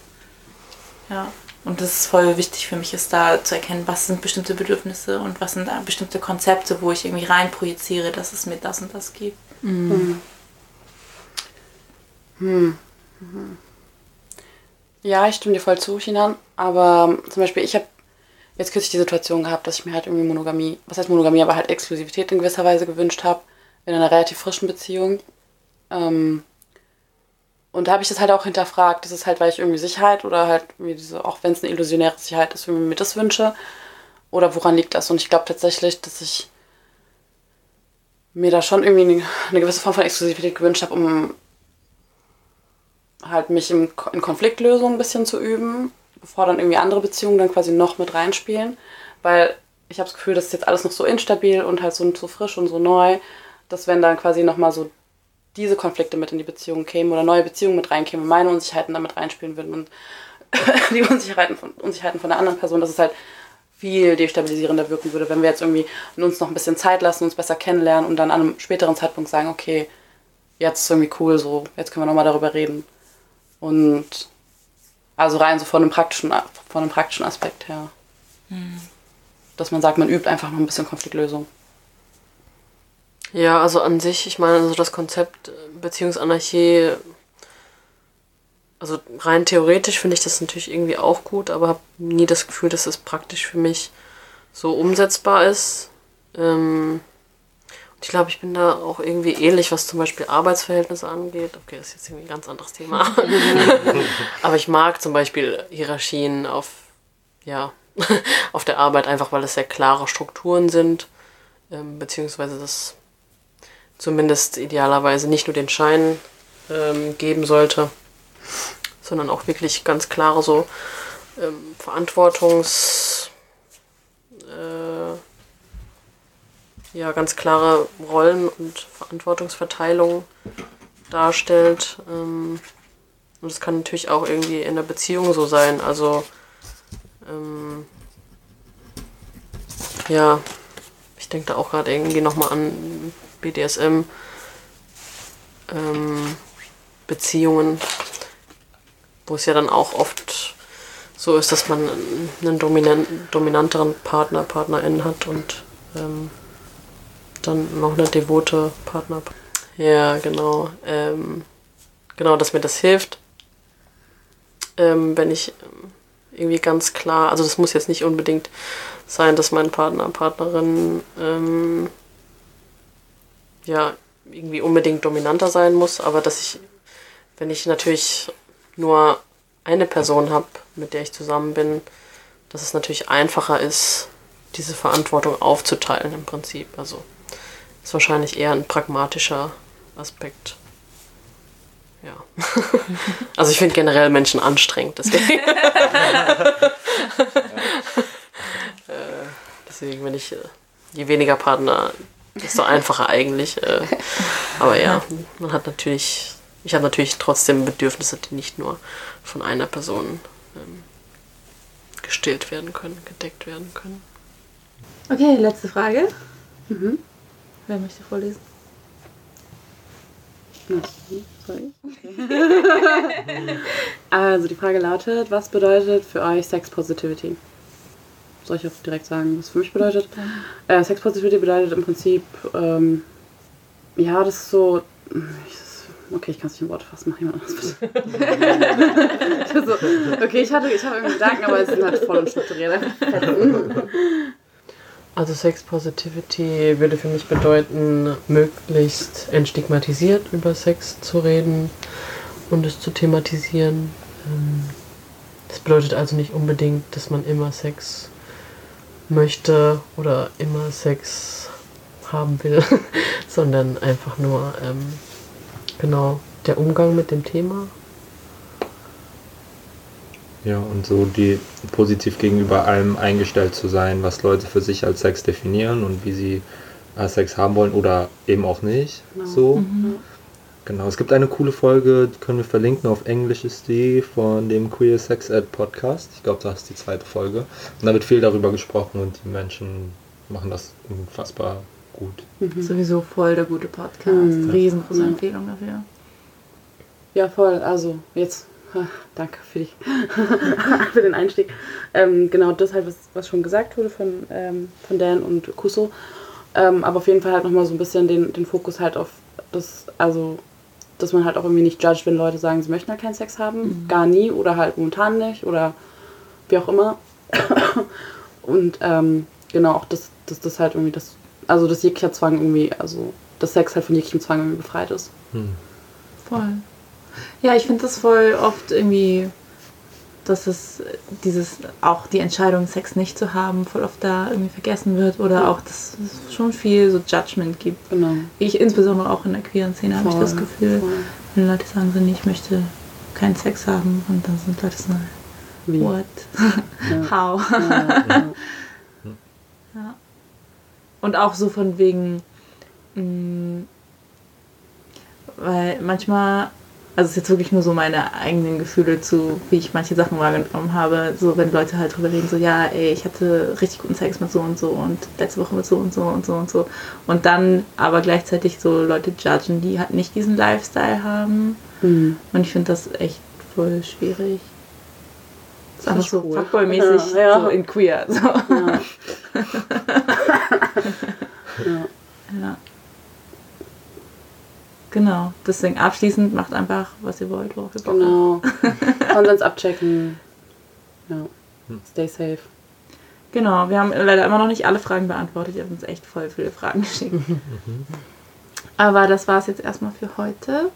Ja. Und das ist voll wichtig für mich, ist da zu erkennen, was sind bestimmte Bedürfnisse und was sind da bestimmte Konzepte, wo ich irgendwie rein projiziere, dass es mir das und das gibt. Ja, ich stimme dir voll zu, Chinan. Aber zum Beispiel, ich habe jetzt kürzlich die Situation gehabt, dass ich mir halt irgendwie Monogamie, was heißt Monogamie, aber halt Exklusivität in gewisser Weise gewünscht habe. In einer relativ frischen Beziehung. Ähm, und da habe ich das halt auch hinterfragt. Das ist halt, weil ich irgendwie Sicherheit oder halt irgendwie diese, auch wenn es eine illusionäre Sicherheit ist, irgendwie mir das wünsche. Oder woran liegt das? Und ich glaube tatsächlich, dass ich mir da schon irgendwie eine gewisse Form von Exklusivität gewünscht habe, um halt mich im, in Konfliktlösung ein bisschen zu üben, bevor dann irgendwie andere Beziehungen dann quasi noch mit reinspielen. Weil ich habe das Gefühl, das ist jetzt alles noch so instabil und halt so, so frisch und so neu, dass wenn dann quasi nochmal so diese Konflikte mit in die Beziehung kämen oder neue Beziehungen mit reinkämen, meine Unsicherheiten damit reinspielen würden und die Unsicherheiten von, Unsicherheiten von der anderen Person, dass es halt viel destabilisierender wirken würde, wenn wir jetzt irgendwie uns noch ein bisschen Zeit lassen, uns besser kennenlernen und dann an einem späteren Zeitpunkt sagen, okay, jetzt ist irgendwie cool so, jetzt können wir nochmal darüber reden. Und also rein so von einem praktischen, von einem praktischen Aspekt her. Dass man sagt, man übt einfach noch ein bisschen Konfliktlösung. Ja, also an sich, ich meine, also das Konzept äh, Beziehungsanarchie, also rein theoretisch finde ich das natürlich irgendwie auch gut, aber habe nie das Gefühl, dass es praktisch für mich so umsetzbar ist. Ähm, ich glaube, ich bin da auch irgendwie ähnlich, was zum Beispiel Arbeitsverhältnisse angeht. Okay, das ist jetzt irgendwie ein ganz anderes Thema. aber ich mag zum Beispiel Hierarchien auf, ja, auf der Arbeit einfach, weil es sehr klare Strukturen sind, ähm, beziehungsweise das zumindest idealerweise nicht nur den Schein ähm, geben sollte, sondern auch wirklich ganz klare so ähm, Verantwortungs äh, ja ganz klare Rollen und Verantwortungsverteilung darstellt. Ähm, und das kann natürlich auch irgendwie in der Beziehung so sein. Also ähm, ja, ich denke da auch gerade irgendwie nochmal an BDSM ähm, Beziehungen, wo es ja dann auch oft so ist, dass man einen dominan dominanteren Partner, Partnerin hat und ähm, dann noch eine devote Partner. Ja, genau. Ähm, genau, dass mir das hilft. Ähm, wenn ich ähm, irgendwie ganz klar, also das muss jetzt nicht unbedingt sein, dass mein Partner, Partnerin ähm, ja irgendwie unbedingt dominanter sein muss, aber dass ich, wenn ich natürlich nur eine Person habe, mit der ich zusammen bin, dass es natürlich einfacher ist, diese Verantwortung aufzuteilen im Prinzip. Also ist wahrscheinlich eher ein pragmatischer Aspekt. Ja. Also ich finde generell Menschen anstrengend, deswegen. Äh, deswegen, wenn ich, äh, je weniger Partner, desto einfacher eigentlich. äh, Aber ja, man hat natürlich, ich habe natürlich trotzdem Bedürfnisse, die nicht nur von einer Person ähm, gestillt werden können, gedeckt werden können. Okay, letzte Frage. Mhm. Wer möchte vorlesen? Sorry. also die Frage lautet, was bedeutet für euch Sex Positivity? Soll ich auch direkt sagen, was für mich bedeutet? Äh, Sex Positivity bedeutet im Prinzip, ähm, ja, das ist so, ich, okay, ich kann es nicht in Worte fassen, mach jemand anderes bitte. so, okay, ich hatte, ich hatte irgendwie Gedanken, aber es sind halt voll unstrukturiert. Also Sex Positivity würde für mich bedeuten, möglichst entstigmatisiert über Sex zu reden und es zu thematisieren. Ähm, Das bedeutet also nicht unbedingt, dass man immer Sex möchte oder immer Sex haben will, sondern einfach nur ähm, genau der Umgang mit dem Thema. Ja, und so die positiv gegenüber allem eingestellt zu sein, was Leute für sich als Sex definieren und wie sie äh, Sex haben wollen oder eben auch nicht. So. Genau, es gibt eine coole Folge, die können wir verlinken, auf Englisch ist die von dem Queer Sex Ed Podcast. Ich glaube, das ist die zweite Folge. Und da wird viel darüber gesprochen und die Menschen machen das unfassbar gut. Sowieso voll der gute Podcast. Mhm. Riesengroße Ja. Empfehlung dafür. Ja, voll. Also jetzt, danke für, die, für den Einstieg. Ähm, genau das halt, was, was schon gesagt wurde von, ähm, von Dan und Kuso. Ähm, aber auf jeden Fall halt nochmal so ein bisschen den, den Fokus halt auf das, also dass man halt auch irgendwie nicht judgt, wenn Leute sagen, sie möchten halt keinen Sex haben. Gar nie oder halt momentan nicht oder wie auch immer. und ähm, genau auch, dass dass das halt irgendwie das, also dass jeglicher Zwang irgendwie, also dass Sex halt von jeglichem Zwang irgendwie befreit ist. Voll. Ja, ich finde das voll oft irgendwie, dass es dieses, auch die Entscheidung, Sex nicht zu haben, voll oft da irgendwie vergessen wird oder auch, dass es schon viel so Judgment gibt. Genau. Ich insbesondere auch in der queeren Szene habe ich das Gefühl, voll. wenn Leute sagen so, nee, ich möchte keinen Sex haben und dann sind Leute so, Wie? what? How? Ja. Und auch so von wegen, mh, weil manchmal, also es ist jetzt wirklich nur so meine eigenen Gefühle zu, wie ich manche Sachen wahrgenommen habe, so wenn Leute halt drüber reden, so ja, ey, ich hatte richtig guten Sex mit so und so und letzte Woche mit so und so und so und so. Und dann aber gleichzeitig so Leute judgen, die halt nicht diesen Lifestyle haben. Mhm. Und ich finde das echt voll schwierig. Das ist einfach so cool. Fuckboy-mäßig, Ja, ja. so in queer. So. Ja. Ja. Genau. Deswegen abschließend macht einfach, was ihr wollt, worauf ihr Bock habt. Genau. Konsens abchecken. Ja. Stay safe. Genau, wir haben leider immer noch nicht alle Fragen beantwortet. Ihr habt uns echt voll viele Fragen geschickt. Aber das war es jetzt erstmal für heute.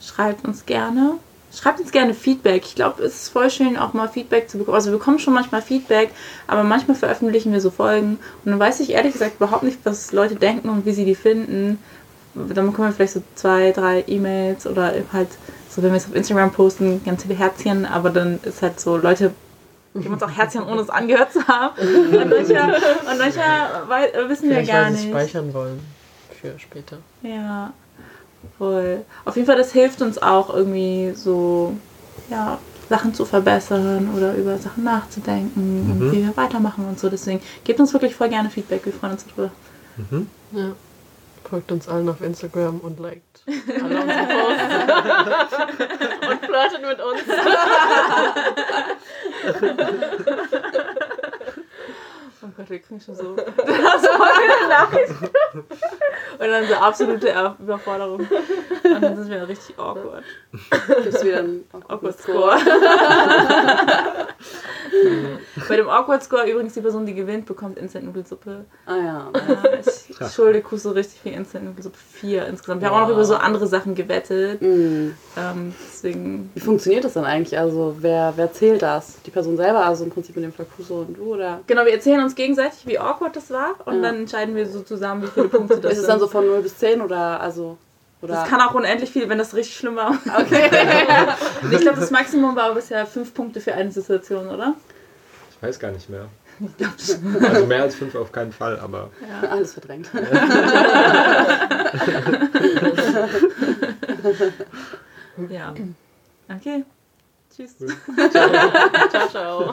Schreibt uns gerne. Schreibt uns gerne Feedback. Ich glaube, es ist voll schön, auch mal Feedback zu bekommen. Also wir bekommen schon manchmal Feedback, aber manchmal veröffentlichen wir so Folgen und dann weiß ich ehrlich gesagt überhaupt nicht, was Leute denken und wie sie die finden. Dann bekommen wir vielleicht so zwei, drei E-Mails oder halt so, wenn wir es auf Instagram posten, ganz viele Herzchen, aber dann ist halt so, Leute geben uns auch Herzchen, ohne es angehört zu haben. Und mancher, und mancher wissen wir Vielleicht, gar weil sie es nicht. speichern wollen für später. Ja, voll. Auf jeden Fall, das hilft uns auch irgendwie so, ja, Sachen zu verbessern oder über Sachen nachzudenken und wie wir weitermachen und so. Deswegen gebt uns wirklich voll gerne Feedback. Wir freuen uns darüber. Ja. Folgt uns allen auf Instagram und liked alle unsere Posts. und flirtet mit uns. Oh Gott, wir kriegen schon so. Dann hast du voll viele Nachrichten. Und dann so absolute Er- Überforderung. Und dann sind wir richtig awkward. Gibt's wieder einen Awkward Score. Bei dem Awkward Score übrigens die Person, die gewinnt, bekommt Instant Nudelsuppe. Ah ja. Ja, ich, ich schulde Kuso richtig viel Instant Nudelsuppe. Vier insgesamt. Wir haben auch noch über so andere Sachen gewettet. Mhm. Ähm, deswegen. Wie funktioniert das dann eigentlich? Also wer, wer zählt das? Die Person selber, also im Prinzip in dem Fall Kuso und du oder? Genau, wir erzählen uns gegenseitig, wie awkward das war. Und Ja. dann entscheiden wir so zusammen, wie viele Punkte das ist es sind. dann so von 0 bis 10 oder also oder das kann auch unendlich viel, wenn das richtig schlimm war. Okay. ich glaube, das Maximum war bisher fünf Punkte für eine Situation, oder? Ich weiß gar nicht mehr. Also mehr als fünf auf keinen Fall, aber Alles verdrängt. Ja. Okay. Tschüss. Ciao, ciao.